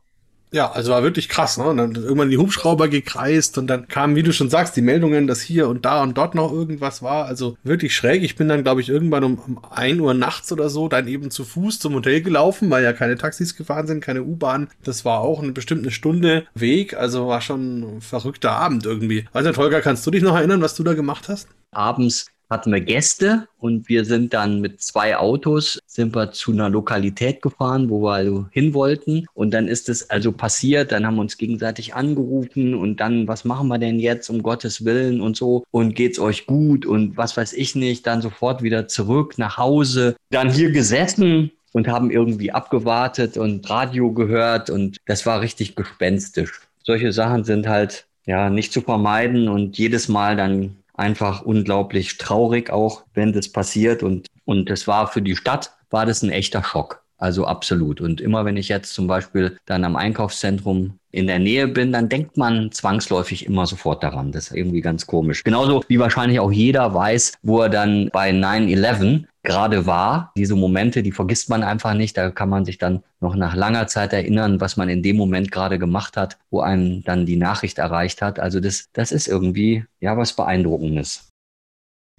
Ja, also war wirklich krass, ne? Und dann irgendwann die Hubschrauber gekreist und dann kamen, wie du schon sagst, die Meldungen, dass hier und da und dort noch irgendwas war. Also wirklich schräg. Ich bin dann, glaube ich, irgendwann um, um 1 Uhr nachts oder so dann eben zu Fuß zum Hotel gelaufen, weil ja keine Taxis gefahren sind, keine U-Bahn. Das war auch eine bestimmte Stunde Weg. Also war schon ein verrückter Abend irgendwie. Weiß nicht, Holger, kannst du dich noch erinnern, was du da gemacht hast? Abends hatten wir Gäste und wir sind dann mit zwei Autos sind wir zu einer Lokalität gefahren, wo wir also hin wollten. Und dann ist es also passiert, dann haben wir uns gegenseitig angerufen und dann, was machen wir denn jetzt um Gottes Willen und so und geht's euch gut und was weiß ich nicht, dann sofort wieder zurück nach Hause, dann hier gesessen und haben irgendwie abgewartet und Radio gehört und das war richtig gespenstisch. Solche Sachen sind halt ja nicht zu vermeiden und jedes Mal dann einfach unglaublich traurig auch, wenn das passiert. Und, und das war für die Stadt, war das ein echter Schock. Also absolut. Und immer wenn ich jetzt zum Beispiel dann am Einkaufszentrum in der Nähe bin, dann denkt man zwangsläufig immer sofort daran. Das ist irgendwie ganz komisch. Genauso wie wahrscheinlich auch jeder weiß, wo er dann bei 9-11 gerade war. Diese Momente, die vergisst man einfach nicht. Da kann man sich dann noch nach langer Zeit erinnern, was man in dem Moment gerade gemacht hat, wo einem dann die Nachricht erreicht hat. Also das, das ist irgendwie ja was Beeindruckendes.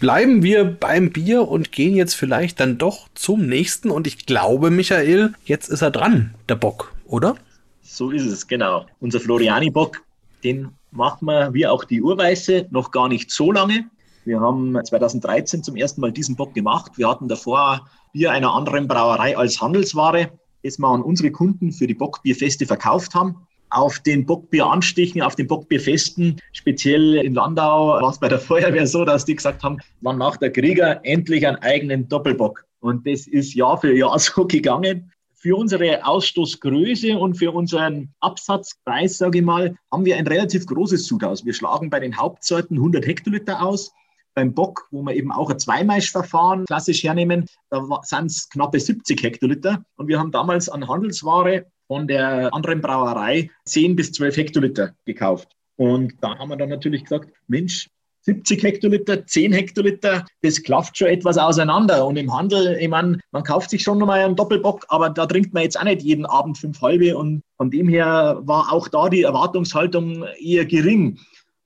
Bleiben wir beim Bier und gehen jetzt vielleicht dann doch zum nächsten. Und ich glaube, Michael, jetzt ist er dran, der Bock, oder? So ist es, genau. Unser Floriani-Bock, den macht man wie auch die Urweiße noch gar nicht so lange. Wir haben 2013 zum ersten Mal diesen Bock gemacht. Wir hatten davor Bier einer anderen Brauerei als Handelsware, das wir an unsere Kunden für die Bockbierfeste verkauft haben auf den Bockbieranstichen, auf den Bockbierfesten, speziell in Landau, war es bei der Feuerwehr so, dass die gesagt haben, wann macht der Krieger endlich einen eigenen Doppelbock? Und das ist Jahr für Jahr so gegangen. Für unsere Ausstoßgröße und für unseren Absatzpreis, sage ich mal, haben wir ein relativ großes Sud aus. Wir schlagen bei den Hauptsorten 100 Hektoliter aus. Beim Bock, wo wir eben auch ein Zweimaischverfahren klassisch hernehmen, da sind es knappe 70 Hektoliter. Und wir haben damals an Handelsware von der anderen Brauerei 10 bis 12 Hektoliter gekauft. Und da haben wir dann natürlich gesagt, Mensch, 70 Hektoliter, 10 Hektoliter, das klafft schon etwas auseinander. Und im Handel, ich meine, man kauft sich schon nochmal einen Doppelbock, aber da trinkt man jetzt auch nicht jeden Abend fünf halbe. Und von dem her war auch da die Erwartungshaltung eher gering.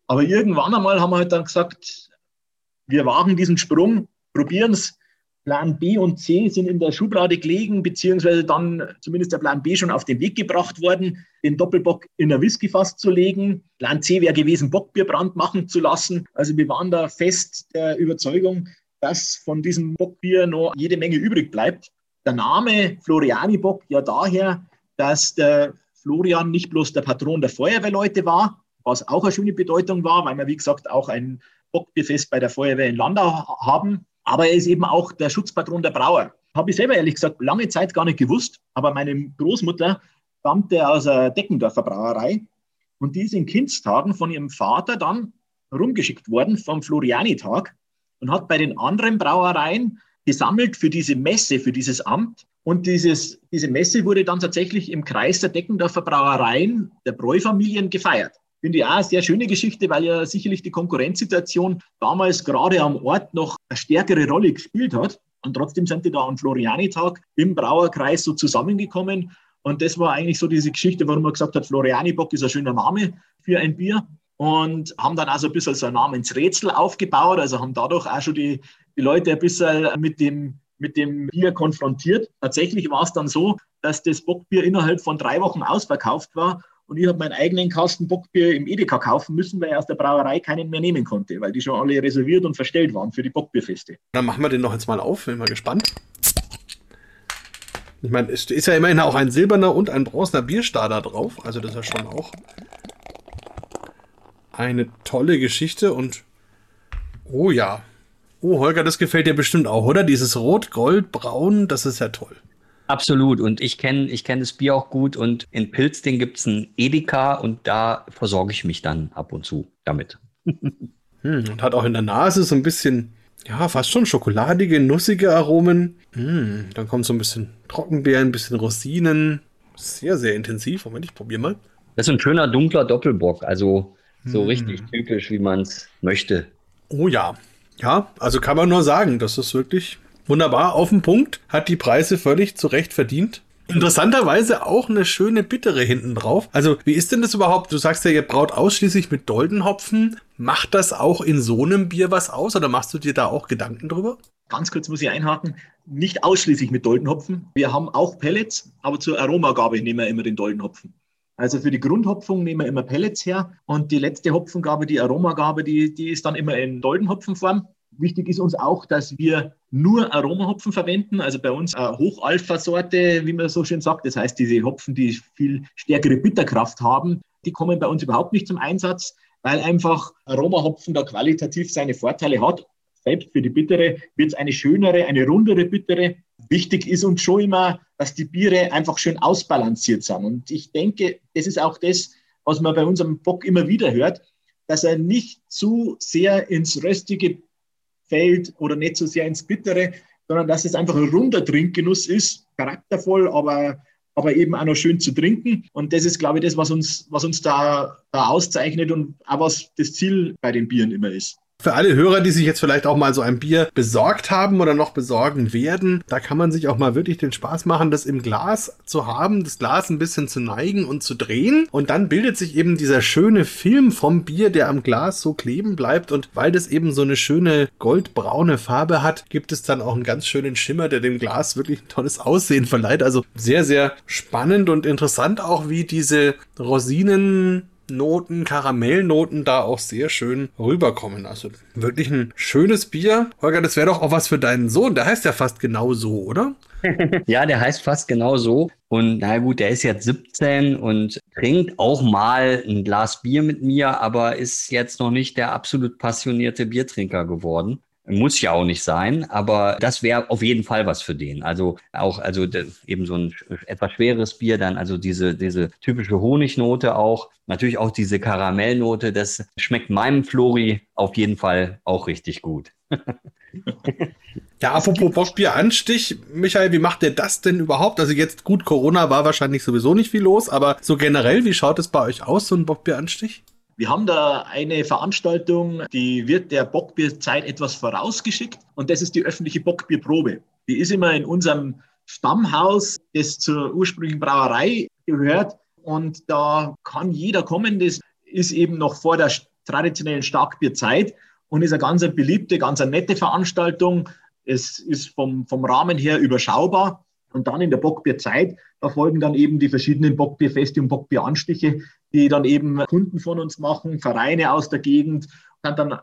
Aber irgendwann einmal haben wir halt dann gesagt, wir wagen diesen Sprung, probieren es, Plan B und C sind in der Schublade gelegen, beziehungsweise dann zumindest der Plan B schon auf den Weg gebracht worden, den Doppelbock in ein Whiskyfass zu legen. Plan C wäre gewesen, Bockbierbrand machen zu lassen. Also wir waren da fest der Überzeugung, dass von diesem Bockbier noch jede Menge übrig bleibt. Der Name Floriani Bock ja daher, dass der Florian nicht bloß der Patron der Feuerwehrleute war, was auch eine schöne Bedeutung war, weil wir, wie gesagt, auch ein Bockbierfest bei der Feuerwehr in Landau haben aber er ist eben auch der Schutzpatron der Brauer. Habe ich selber ehrlich gesagt lange Zeit gar nicht gewusst, aber meine Großmutter stammte aus der Deckendorfer Brauerei und die ist in Kindstagen von ihrem Vater dann rumgeschickt worden vom Florianitag und hat bei den anderen Brauereien gesammelt für diese Messe, für dieses Amt. Und dieses, diese Messe wurde dann tatsächlich im Kreis der Deckendorfer Brauereien der Bräufamilien gefeiert. Finde ich auch eine sehr schöne Geschichte, weil ja sicherlich die Konkurrenzsituation damals gerade am Ort noch eine stärkere Rolle gespielt hat. Und trotzdem sind die da am Floriani-Tag im Brauerkreis so zusammengekommen. Und das war eigentlich so diese Geschichte, warum man gesagt hat, Floriani-Bock ist ein schöner Name für ein Bier. Und haben dann also ein bisschen so ein Namensrätsel aufgebaut. Also haben dadurch auch schon die, die Leute ein bisschen mit dem, mit dem Bier konfrontiert. Tatsächlich war es dann so, dass das Bockbier innerhalb von drei Wochen ausverkauft war und ich habe meinen eigenen Kasten Bockbier im Edeka kaufen müssen, weil er aus der Brauerei keinen mehr nehmen konnte, weil die schon alle reserviert und verstellt waren für die Bockbierfeste. Dann machen wir den noch jetzt mal auf, bin mal gespannt. Ich meine, es ist ja immerhin auch ein silberner und ein bronzener Bierstar da drauf. Also das ist ja schon auch eine tolle Geschichte und oh ja. Oh, Holger, das gefällt dir bestimmt auch, oder? Dieses Rot, Gold, Braun, das ist ja toll. Absolut. Und ich kenne ich kenn das Bier auch gut. Und in Pilzding gibt es ein Edeka und da versorge ich mich dann ab und zu damit. Hm, und hat auch in der Nase so ein bisschen, ja, fast schon schokoladige, nussige Aromen. Hm, dann kommt so ein bisschen Trockenbeeren, ein bisschen Rosinen. Sehr, sehr intensiv. Moment, ich probiere mal. Das ist ein schöner dunkler Doppelbock. Also so hm. richtig typisch, wie man es möchte. Oh ja. Ja, also kann man nur sagen, das ist wirklich Wunderbar, auf den Punkt, hat die Preise völlig zu Recht verdient. Interessanterweise auch eine schöne bittere hinten drauf. Also, wie ist denn das überhaupt? Du sagst ja, ihr braut ausschließlich mit Doldenhopfen. Macht das auch in so einem Bier was aus oder machst du dir da auch Gedanken drüber? Ganz kurz muss ich einhaken. Nicht ausschließlich mit Doldenhopfen. Wir haben auch Pellets, aber zur Aromagabe nehmen wir immer den Doldenhopfen. Also für die Grundhopfung nehmen wir immer Pellets her und die letzte Hopfengabe, die Aromagabe, die, die ist dann immer in Doldenhopfenform. Wichtig ist uns auch, dass wir nur Aromahopfen verwenden, also bei uns eine Hochalpha-Sorte, wie man so schön sagt. Das heißt, diese Hopfen, die viel stärkere Bitterkraft haben, die kommen bei uns überhaupt nicht zum Einsatz, weil einfach Aromahopfen da qualitativ seine Vorteile hat. Selbst für die Bittere wird es eine schönere, eine rundere Bittere. Wichtig ist uns schon immer, dass die Biere einfach schön ausbalanciert sind. Und ich denke, das ist auch das, was man bei unserem Bock immer wieder hört, dass er nicht zu sehr ins röstige fällt oder nicht so sehr ins Bittere, sondern dass es einfach ein runder Trinkgenuss ist, charaktervoll, aber aber eben auch noch schön zu trinken. Und das ist, glaube ich, das, was uns, was uns da, da auszeichnet und auch was das Ziel bei den Bieren immer ist. Für alle Hörer, die sich jetzt vielleicht auch mal so ein Bier besorgt haben oder noch besorgen werden, da kann man sich auch mal wirklich den Spaß machen, das im Glas zu haben, das Glas ein bisschen zu neigen und zu drehen. Und dann bildet sich eben dieser schöne Film vom Bier, der am Glas so kleben bleibt. Und weil das eben so eine schöne goldbraune Farbe hat, gibt es dann auch einen ganz schönen Schimmer, der dem Glas wirklich ein tolles Aussehen verleiht. Also sehr, sehr spannend und interessant auch, wie diese Rosinen Noten, Karamellnoten da auch sehr schön rüberkommen. Also wirklich ein schönes Bier. Holger, das wäre doch auch was für deinen Sohn. Der heißt ja fast genau so, oder? ja, der heißt fast genau so. Und na gut, der ist jetzt 17 und trinkt auch mal ein Glas Bier mit mir, aber ist jetzt noch nicht der absolut passionierte Biertrinker geworden. Muss ja auch nicht sein, aber das wäre auf jeden Fall was für den. Also auch, also eben so ein etwas schweres Bier, dann also diese, diese typische Honignote auch, natürlich auch diese Karamellnote, das schmeckt meinem Flori auf jeden Fall auch richtig gut. Ja, apropos Bockbieranstich, Michael, wie macht ihr das denn überhaupt? Also jetzt gut, Corona war wahrscheinlich sowieso nicht viel los, aber so generell, wie schaut es bei euch aus, so ein Bockbieranstich? Wir haben da eine Veranstaltung, die wird der Bockbierzeit etwas vorausgeschickt und das ist die öffentliche Bockbierprobe. Die ist immer in unserem Stammhaus, das zur ursprünglichen Brauerei gehört und da kann jeder kommen. Das ist eben noch vor der traditionellen Starkbierzeit und ist eine ganz beliebte, ganz nette Veranstaltung. Es ist vom, vom Rahmen her überschaubar. Und dann in der Bockbierzeit, da folgen dann eben die verschiedenen Bockbierfeste und Bockbieranstiche, die dann eben Kunden von uns machen, Vereine aus der Gegend. Und dann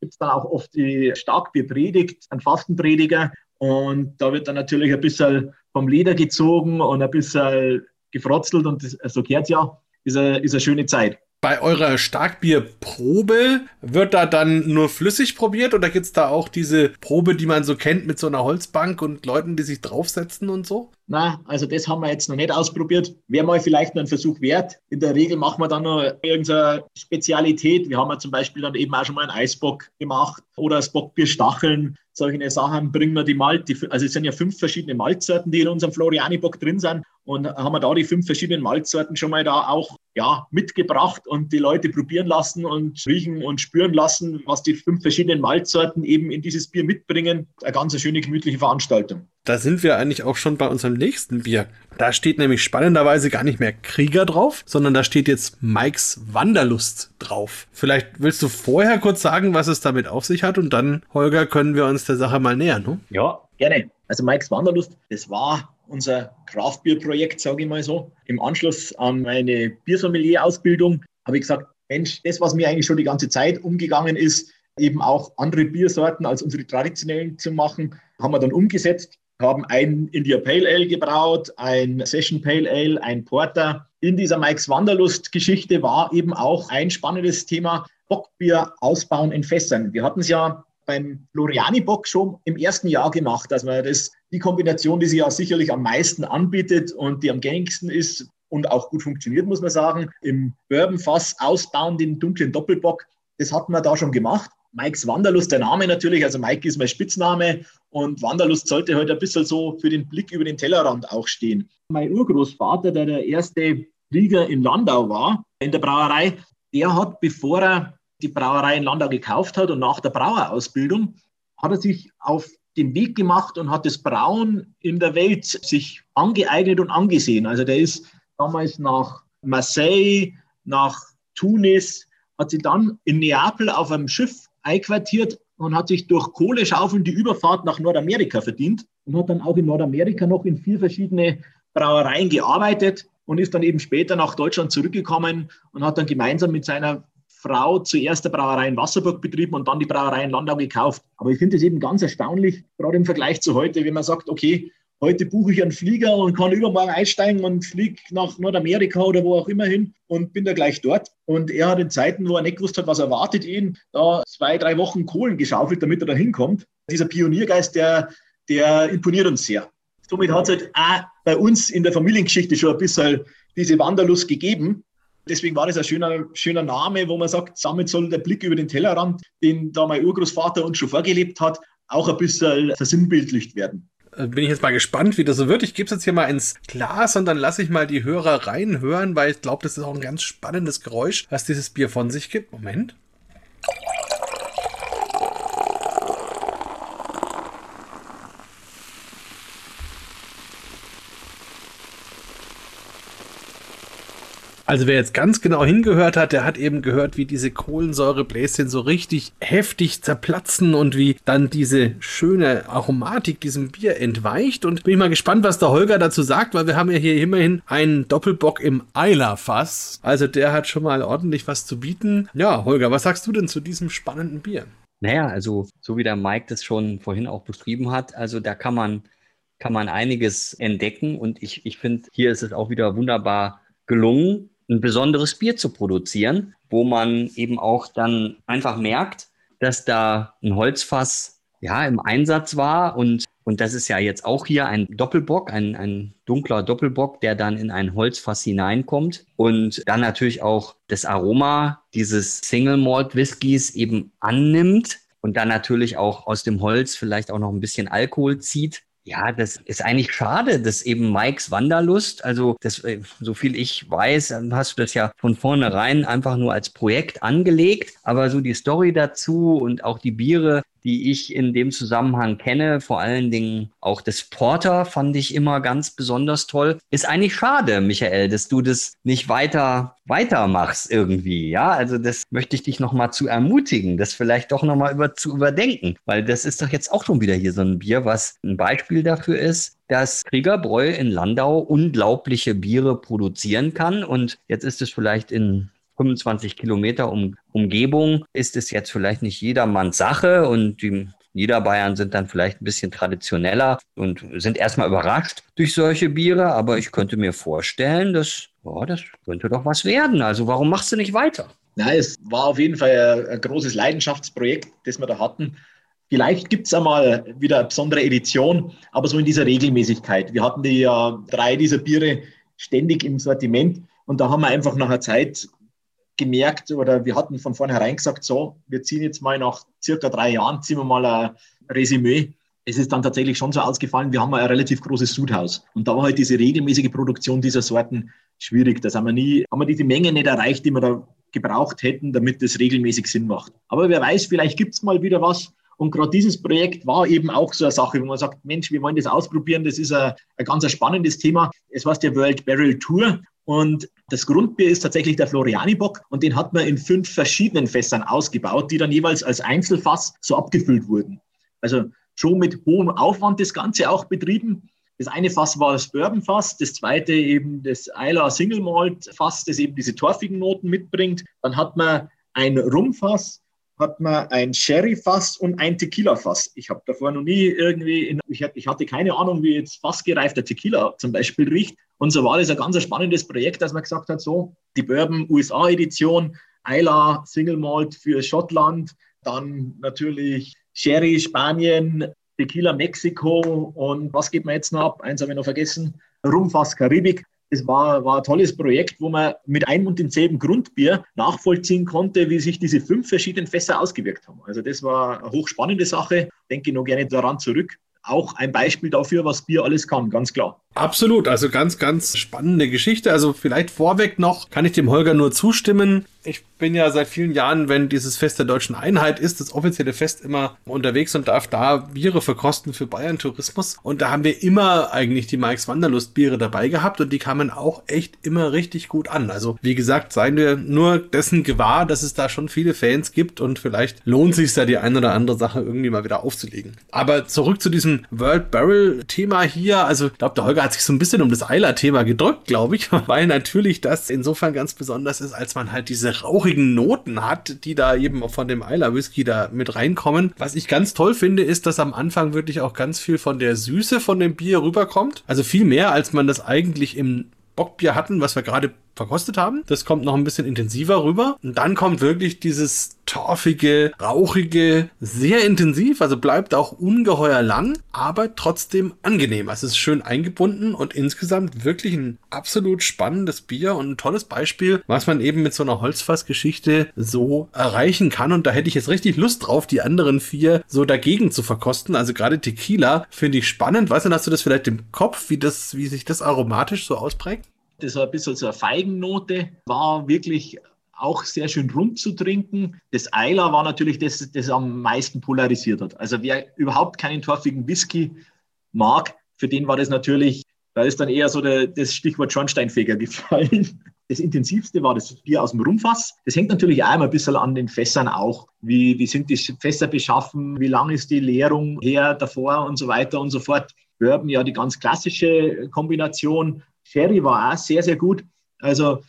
gibt es dann auch oft die Starkbierpredigt, ein Fastenprediger. Und da wird dann natürlich ein bisschen vom Leder gezogen und ein bisschen gefrotzelt und das, so gehört ja, ist eine, ist eine schöne Zeit bei eurer Starkbierprobe wird da dann nur flüssig probiert oder gibt es da auch diese Probe, die man so kennt mit so einer Holzbank und Leuten, die sich draufsetzen und so? Na, also das haben wir jetzt noch nicht ausprobiert. Wäre mal vielleicht noch ein Versuch wert. In der Regel machen wir dann noch irgendeine Spezialität. Wir haben ja zum Beispiel dann eben auch schon mal einen Eisbock gemacht oder das Bockbier Stacheln. Solche Sachen bringen wir die Malt, also es sind ja fünf verschiedene Malzsorten, die in unserem Floriani-Bock drin sind. Und haben wir da die fünf verschiedenen Malzsorten schon mal da auch ja, mitgebracht und die Leute probieren lassen und riechen und spüren lassen, was die fünf verschiedenen Malzsorten eben in dieses Bier mitbringen. Eine ganz schöne, gemütliche Veranstaltung. Da sind wir eigentlich auch schon bei unserem nächsten Bier. Da steht nämlich spannenderweise gar nicht mehr Krieger drauf, sondern da steht jetzt Mikes Wanderlust drauf. Vielleicht willst du vorher kurz sagen, was es damit auf sich hat und dann, Holger, können wir uns der Sache mal nähern. Ne? Ja, gerne. Also Mikes Wanderlust, das war unser Craftbeer-Projekt, sage ich mal so. Im Anschluss an meine Biersommelier-Ausbildung habe ich gesagt, Mensch, das, was mir eigentlich schon die ganze Zeit umgegangen ist, eben auch andere Biersorten als unsere traditionellen zu machen, haben wir dann umgesetzt haben ein India Pale Ale gebraut, ein Session Pale Ale, ein Porter. In dieser Mike's Wanderlust-Geschichte war eben auch ein spannendes Thema Bockbier ausbauen in Fässern. Wir hatten es ja beim Floriani-Bock schon im ersten Jahr gemacht, dass man das, die Kombination, die sich ja sicherlich am meisten anbietet und die am gängigsten ist und auch gut funktioniert, muss man sagen, im Bourbon-Fass ausbauen, den dunklen Doppelbock, das hatten wir da schon gemacht. Mikes Wanderlust, der Name natürlich, also Mike ist mein Spitzname und Wanderlust sollte heute halt ein bisschen so für den Blick über den Tellerrand auch stehen. Mein Urgroßvater, der der erste Krieger in Landau war, in der Brauerei, der hat, bevor er die Brauerei in Landau gekauft hat und nach der Brauerausbildung, hat er sich auf den Weg gemacht und hat das Brauen in der Welt sich angeeignet und angesehen. Also der ist damals nach Marseille, nach Tunis, hat sich dann in Neapel auf einem Schiff einquartiert und hat sich durch Kohleschaufeln die Überfahrt nach Nordamerika verdient und hat dann auch in Nordamerika noch in vier verschiedene Brauereien gearbeitet und ist dann eben später nach Deutschland zurückgekommen und hat dann gemeinsam mit seiner Frau zuerst der Brauerei in Wasserburg betrieben und dann die Brauerei in Landau gekauft. Aber ich finde es eben ganz erstaunlich, gerade im Vergleich zu heute, wenn man sagt, okay, Heute buche ich einen Flieger und kann übermorgen einsteigen und fliege nach Nordamerika oder wo auch immer hin und bin da gleich dort. Und er hat in Zeiten, wo er nicht gewusst hat, was erwartet ihn, da zwei, drei Wochen Kohlen geschaufelt, damit er da hinkommt. Dieser Pioniergeist, der, der imponiert uns sehr. Somit hat es halt auch bei uns in der Familiengeschichte schon ein bisschen diese Wanderlust gegeben. Deswegen war das ein schöner, schöner Name, wo man sagt, damit soll der Blick über den Tellerrand, den da mein Urgroßvater uns schon vorgelebt hat, auch ein bisschen versinnbildlicht werden. Äh, bin ich jetzt mal gespannt, wie das so wird. Ich gebe es jetzt hier mal ins Glas und dann lasse ich mal die Hörer reinhören, weil ich glaube, das ist auch ein ganz spannendes Geräusch, was dieses Bier von sich gibt. Moment. Also wer jetzt ganz genau hingehört hat, der hat eben gehört, wie diese Kohlensäurebläschen so richtig heftig zerplatzen und wie dann diese schöne Aromatik diesem Bier entweicht. Und bin ich mal gespannt, was der Holger dazu sagt, weil wir haben ja hier immerhin einen Doppelbock im Eiler-Fass. Also der hat schon mal ordentlich was zu bieten. Ja, Holger, was sagst du denn zu diesem spannenden Bier? Naja, also so wie der Mike das schon vorhin auch beschrieben hat, also da kann man, kann man einiges entdecken und ich, ich finde, hier ist es auch wieder wunderbar gelungen ein besonderes Bier zu produzieren, wo man eben auch dann einfach merkt, dass da ein Holzfass ja im Einsatz war und und das ist ja jetzt auch hier ein Doppelbock, ein, ein dunkler Doppelbock, der dann in ein Holzfass hineinkommt und dann natürlich auch das Aroma dieses Single Malt Whiskys eben annimmt und dann natürlich auch aus dem Holz vielleicht auch noch ein bisschen Alkohol zieht. Ja, das ist eigentlich schade, dass eben Mikes Wanderlust, also das, äh, so viel ich weiß, hast du das ja von vornherein einfach nur als Projekt angelegt, aber so die Story dazu und auch die Biere, die ich in dem Zusammenhang kenne, vor allen Dingen auch das Porter fand ich immer ganz besonders toll. Ist eigentlich schade, Michael, dass du das nicht weiter weitermachst irgendwie. Ja, also das möchte ich dich nochmal zu ermutigen, das vielleicht doch nochmal über, zu überdenken, weil das ist doch jetzt auch schon wieder hier so ein Bier, was ein Beispiel dafür ist, dass Kriegerbräu in Landau unglaubliche Biere produzieren kann. Und jetzt ist es vielleicht in 25 Kilometer um, Umgebung ist es jetzt vielleicht nicht jedermanns Sache und die Niederbayern sind dann vielleicht ein bisschen traditioneller und sind erstmal überrascht durch solche Biere, aber ich könnte mir vorstellen, dass oh, das könnte doch was werden. Also warum machst du nicht weiter? Ja, es war auf jeden Fall ein, großes Leidenschaftsprojekt, das wir da hatten. Vielleicht gibt es einmal wieder eine besondere Edition, aber so in dieser Regelmäßigkeit. Wir hatten ja drei dieser Biere ständig im Sortiment und da haben wir einfach nach einer Zeit gemerkt oder wir hatten von vornherein gesagt, so, wir ziehen jetzt mal nach circa drei Jahren, ziehen wir mal ein Resümee. Es ist dann tatsächlich schon so ausgefallen, wir haben ein relativ großes Sudhaus. Und da war halt diese regelmäßige Produktion dieser Sorten schwierig. Das haben wir nie, haben wir diese Menge nicht erreicht, die wir da gebraucht hätten, damit das regelmäßig Sinn macht. Aber wer weiß, vielleicht gibt es mal wieder was. Und gerade dieses Projekt war eben auch so eine Sache, wo man sagt, Mensch, wir wollen das ausprobieren, das ist ein, ein ganz spannendes Thema. Es war der World Barrel Tour und das Grundbier ist tatsächlich der Floriani-Bock und den hat man in fünf verschiedenen Fässern ausgebaut, die dann jeweils als Einzelfass so abgefüllt wurden. Also schon mit hohem Aufwand das Ganze auch betrieben. Das eine Fass war das Bourbon-Fass, das zweite eben das Isla Single Malt Fass, das eben diese torfigen Noten mitbringt. Dann hat man ein Rumfass, hat man ein Sherry-Fass und ein Tequila-Fass. Ich habe davor noch nie irgendwie, in, ich, hatte keine Ahnung, wie jetzt fassgereifter Tequila zum Beispiel riecht. Und so war das ein ganz spannendes Projekt, dass man gesagt hat, so die Bourbon USA-Edition, Isla Single Malt für Schottland, dann natürlich Sherry Spanien, Tequila Mexiko und was geht man jetzt noch ab? Eins habe ich noch vergessen, Rumfass Karibik. Es war, war ein tolles Projekt, wo man mit einem und demselben Grundbier nachvollziehen konnte, wie sich diese fünf verschiedenen Fässer ausgewirkt haben. Also das war eine hochspannende Sache. Denke noch gerne daran zurück. Auch ein Beispiel dafür, was Bier alles kann, ganz klar. Absolut, also ganz, ganz spannende Geschichte. Also vielleicht vorweg noch, kann ich dem Holger nur zustimmen. Ich bin ja seit vielen Jahren, wenn dieses Fest der deutschen Einheit ist, das offizielle Fest immer unterwegs und darf da Biere verkosten für Bayern Tourismus. Und da haben wir immer eigentlich die Mikes Wanderlust Biere dabei gehabt und die kamen auch echt immer richtig gut an. Also wie gesagt, seien wir nur dessen gewahr, dass es da schon viele Fans gibt und vielleicht lohnt sich da die eine oder andere Sache irgendwie mal wieder aufzulegen. Aber zurück zu diesem World Barrel Thema hier. Also ich glaube, der Holger hat sich so ein bisschen um das Eiler-Thema gedrückt, glaube ich, weil natürlich das insofern ganz besonders ist, als man halt diese rauchigen Noten hat, die da eben von dem Eiler Whisky da mit reinkommen. Was ich ganz toll finde, ist, dass am Anfang wirklich auch ganz viel von der Süße von dem Bier rüberkommt. Also viel mehr, als man das eigentlich im Bockbier hatten, was wir gerade verkostet haben. Das kommt noch ein bisschen intensiver rüber. Und dann kommt wirklich dieses torfige, rauchige, sehr intensiv, also bleibt auch ungeheuer lang, aber trotzdem angenehm. Also es ist schön eingebunden und insgesamt wirklich ein absolut spannendes Bier und ein tolles Beispiel, was man eben mit so einer Holzfassgeschichte so erreichen kann. Und da hätte ich jetzt richtig Lust drauf, die anderen vier so dagegen zu verkosten. Also gerade Tequila finde ich spannend. Weißt du, hast du das vielleicht im Kopf, wie das, wie sich das aromatisch so ausprägt? Das war ein bisschen so eine Feigennote, war wirklich auch sehr schön rund zu trinken. Das Eiler war natürlich das, das am meisten polarisiert hat. Also wer überhaupt keinen torfigen Whisky mag, für den war das natürlich, da ist dann eher so der, das Stichwort Schornsteinfeger gefallen. Das intensivste war das Bier aus dem Rumfass. Das hängt natürlich auch ein bisschen an den Fässern auch. Wie, wie sind die Fässer beschaffen? Wie lang ist die Leerung her davor und so weiter und so fort. Bourbon ja die ganz klassische Kombination. Sherry war auch sehr, sehr gut. Also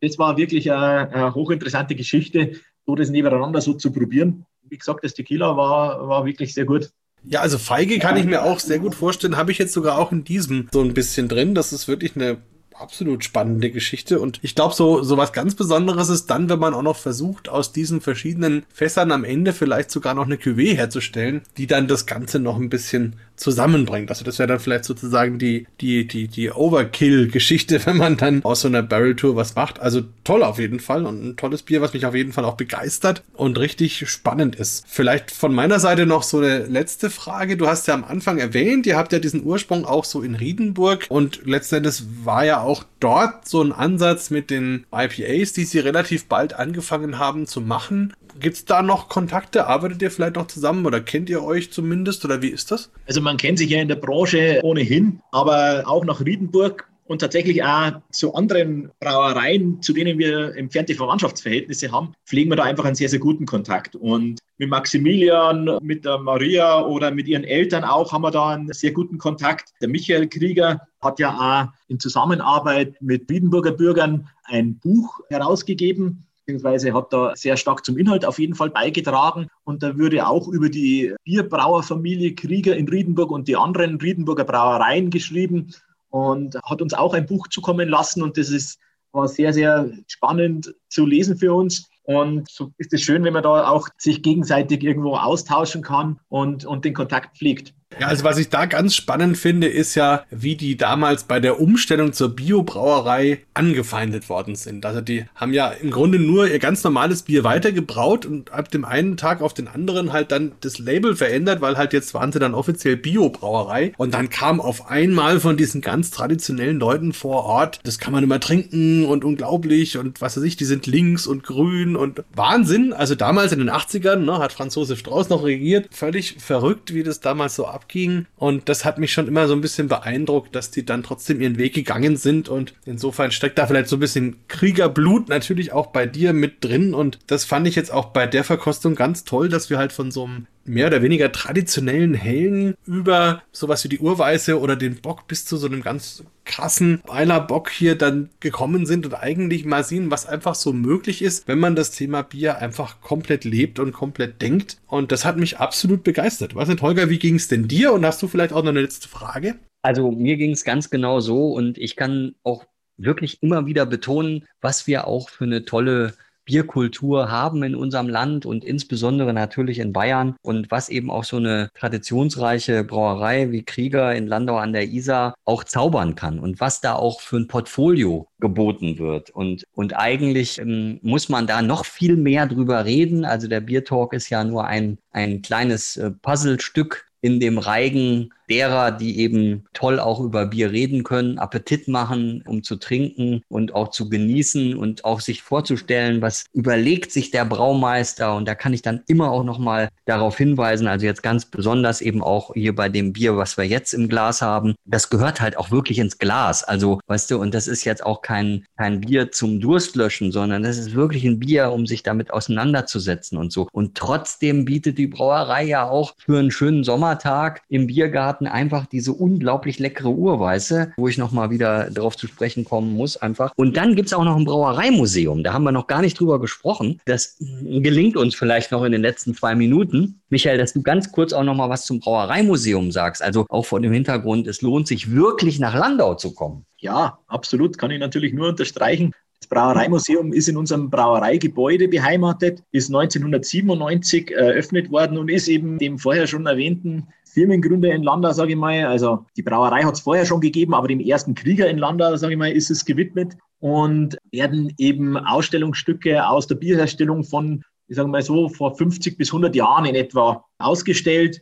das war wirklich eine, eine hochinteressante Geschichte, so das nebeneinander so zu probieren. Wie gesagt, das Tequila war, war wirklich sehr gut. Ja, also Feige kann ich mir auch sehr gut vorstellen. Habe ich jetzt sogar auch in diesem so ein bisschen drin. Das ist wirklich eine absolut spannende Geschichte. Und ich glaube, so, so was ganz Besonderes ist dann, wenn man auch noch versucht, aus diesen verschiedenen Fässern am Ende vielleicht sogar noch eine Cuvée herzustellen, die dann das Ganze noch ein bisschen zusammenbringt. Also das wäre dann vielleicht sozusagen die, die, die, die Overkill-Geschichte, wenn man dann aus so einer Barrel-Tour was macht. Also toll auf jeden Fall und ein tolles Bier, was mich auf jeden Fall auch begeistert und richtig spannend ist. Vielleicht von meiner Seite noch so eine letzte Frage. Du hast ja am Anfang erwähnt, ihr habt ja diesen Ursprung auch so in Riedenburg und letztendlich war ja auch dort so ein Ansatz mit den IPAs, die sie relativ bald angefangen haben zu machen. Gibt es da noch Kontakte? Arbeitet ihr vielleicht noch zusammen oder kennt ihr euch zumindest oder wie ist das? Also man kennt sich ja in der Branche ohnehin, aber auch nach Riedenburg und tatsächlich auch zu anderen Brauereien, zu denen wir entfernte Verwandtschaftsverhältnisse haben, pflegen wir da einfach einen sehr, sehr guten Kontakt. Und mit Maximilian, mit der Maria oder mit ihren Eltern auch haben wir da einen sehr guten Kontakt. Der Michael Krieger hat ja auch in Zusammenarbeit mit Wiedenburger Bürgern ein Buch herausgegeben, beziehungsweise hat da sehr stark zum Inhalt auf jeden Fall beigetragen. Und da würde auch über die Bierbrauerfamilie Krieger in Riedenburg und die anderen Riedenburger Brauereien geschrieben und hat uns auch ein Buch zukommen lassen. Und das ist, war sehr, sehr spannend zu lesen für uns. Und so ist es schön, wenn man da auch sich gegenseitig irgendwo austauschen kann und, und den Kontakt pflegt. Ja, also was ich da ganz spannend finde, ist ja, wie die damals bei der Umstellung zur Biobrauerei angefeindet worden sind. Also die haben ja im Grunde nur ihr ganz normales Bier weitergebraut und ab dem einen Tag auf den anderen halt dann das Label verändert, weil halt jetzt waren sie dann offiziell Biobrauerei. Und dann kam auf einmal von diesen ganz traditionellen Leuten vor Ort, das kann man immer trinken und unglaublich und was weiß ich, die sind links und grün und Wahnsinn. Also damals in den 80ern ne, hat Franz Josef Strauß noch regiert. Völlig verrückt, wie das damals so abging. Und das hat mich schon immer so ein bisschen beeindruckt, dass die dann trotzdem ihren Weg gegangen sind. Und insofern steckt da vielleicht so ein bisschen Kriegerblut natürlich auch bei dir mit drin. Und das fand ich jetzt auch bei der Verkostung ganz toll, dass wir halt von so einem mehr oder weniger traditionellen Hellen über sowas wie die Urweise oder den Bock bis zu so einem ganz krassen Eiler Bock hier dann gekommen sind und eigentlich mal sehen, was einfach so möglich ist, wenn man das Thema Bier einfach komplett lebt und komplett denkt. Und das hat mich absolut begeistert. Was nicht, Holger, wie ging es denn dir? Und hast du vielleicht auch noch eine letzte Frage? Also mir ging es ganz genau so und ich kann auch wirklich immer wieder betonen, was wir auch für eine tolle Bierkultur haben in unserem Land und insbesondere natürlich in Bayern und was eben auch so eine traditionsreiche Brauerei wie Krieger in Landau an der Isar auch zaubern kann und was da auch für ein Portfolio geboten wird. Und, und eigentlich ähm, muss man da noch viel mehr drüber reden. Also der Biertalk ist ja nur ein, ein kleines äh, Puzzlestück in dem Reigen derer, die eben toll auch über Bier reden können, Appetit machen, um zu trinken und auch zu genießen und auch sich vorzustellen, was überlegt sich der Braumeister. Und da kann ich dann immer auch nochmal darauf hinweisen, also jetzt ganz besonders eben auch hier bei dem Bier, was wir jetzt im Glas haben, das gehört halt auch wirklich ins Glas. Also, weißt du, und das ist jetzt auch kein, kein Bier zum Durstlöschen, sondern das ist wirklich ein Bier, um sich damit auseinanderzusetzen und so. Und trotzdem bietet die Brauerei ja auch für einen schönen Sommertag im Biergarten hatten einfach diese unglaublich leckere Urweiße, wo ich nochmal wieder darauf zu sprechen kommen muss einfach. Und dann gibt es auch noch ein Brauereimuseum. Da haben wir noch gar nicht drüber gesprochen. Das gelingt uns vielleicht noch in den letzten zwei Minuten. Michael, dass du ganz kurz auch nochmal was zum Brauereimuseum sagst. Also auch vor dem Hintergrund, es lohnt sich wirklich nach Landau zu kommen. Ja, absolut. Kann ich natürlich nur unterstreichen. Das Brauereimuseum ist in unserem Brauereigebäude beheimatet, ist 1997 eröffnet worden und ist eben dem vorher schon erwähnten Firmengründer in Landau, sage ich mal. Also die Brauerei hat es vorher schon gegeben, aber dem ersten Krieger in Landau, sage ich mal, ist es gewidmet und werden eben Ausstellungsstücke aus der Bierherstellung von, ich sage mal so, vor 50 bis 100 Jahren in etwa ausgestellt.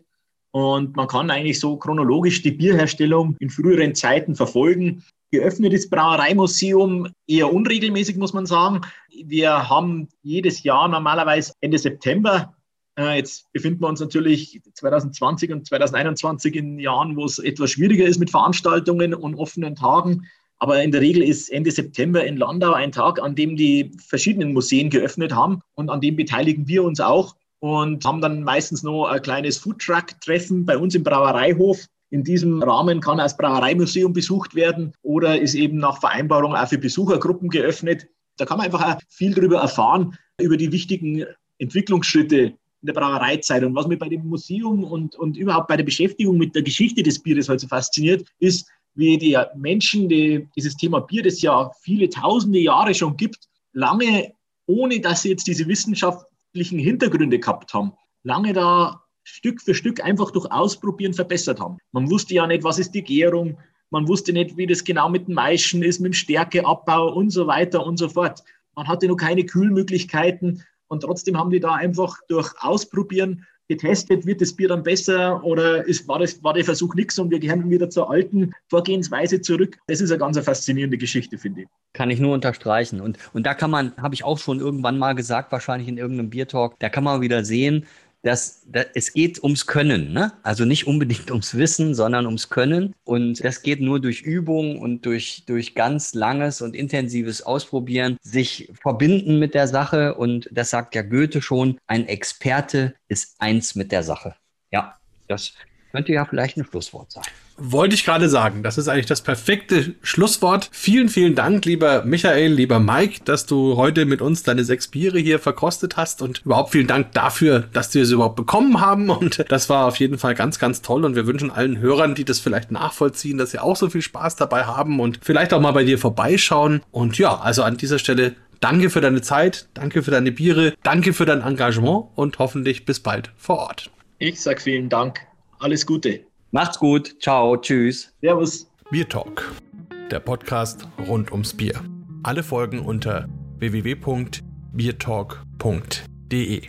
Und man kann eigentlich so chronologisch die Bierherstellung in früheren Zeiten verfolgen. Geöffnet ist Brauereimuseum eher unregelmäßig, muss man sagen. Wir haben jedes Jahr normalerweise Ende September Jetzt befinden wir uns natürlich 2020 und 2021 in Jahren, wo es etwas schwieriger ist mit Veranstaltungen und offenen Tagen. Aber in der Regel ist Ende September in Landau ein Tag, an dem die verschiedenen Museen geöffnet haben und an dem beteiligen wir uns auch und haben dann meistens noch ein kleines Foodtruck-Treffen bei uns im Brauereihof. In diesem Rahmen kann das Brauereimuseum besucht werden oder ist eben nach Vereinbarung auch für Besuchergruppen geöffnet. Da kann man einfach viel darüber erfahren, über die wichtigen Entwicklungsschritte in der Brauereizeit. Und was mich bei dem Museum und, und überhaupt bei der Beschäftigung mit der Geschichte des Bieres heute so fasziniert, ist, wie die Menschen, die dieses Thema Bier, das ja viele tausende Jahre schon gibt, lange, ohne dass sie jetzt diese wissenschaftlichen Hintergründe gehabt haben, lange da Stück für Stück einfach durch Ausprobieren verbessert haben. Man wusste ja nicht, was ist die Gärung, man wusste nicht, wie das genau mit dem Maischen ist, mit dem Stärkeabbau und so weiter und so fort. Man hatte noch keine Kühlmöglichkeiten und trotzdem haben die da einfach durch Ausprobieren getestet, wird das Bier dann besser oder ist, war, das, war der Versuch nichts und wir gehören wieder zur alten Vorgehensweise zurück. Das ist eine ganz faszinierende Geschichte, finde ich. Kann ich nur unterstreichen. Und, und da kann man, habe ich auch schon irgendwann mal gesagt, wahrscheinlich in irgendeinem Biertalk, da kann man wieder sehen, dass, dass es geht ums Können, ne? Also nicht unbedingt ums Wissen, sondern ums Können. Und das geht nur durch Übung und durch, durch ganz langes und intensives Ausprobieren, sich verbinden mit der Sache. Und das sagt ja Goethe schon, ein Experte ist eins mit der Sache. Ja, das könnte ja vielleicht ein Schlusswort sein. Wollte ich gerade sagen. Das ist eigentlich das perfekte Schlusswort. Vielen, vielen Dank, lieber Michael, lieber Mike, dass du heute mit uns deine sechs Biere hier verkostet hast und überhaupt vielen Dank dafür, dass wir sie überhaupt bekommen haben. Und das war auf jeden Fall ganz, ganz toll. Und wir wünschen allen Hörern, die das vielleicht nachvollziehen, dass sie auch so viel Spaß dabei haben und vielleicht auch mal bei dir vorbeischauen. Und ja, also an dieser Stelle Danke für deine Zeit, danke für deine Biere, danke für dein Engagement und hoffentlich bis bald vor Ort. Ich sag vielen Dank. Alles Gute. Macht's gut. Ciao. Tschüss. Servus. Bier Talk, der Podcast rund ums Bier. Alle Folgen unter www.biertalk.de.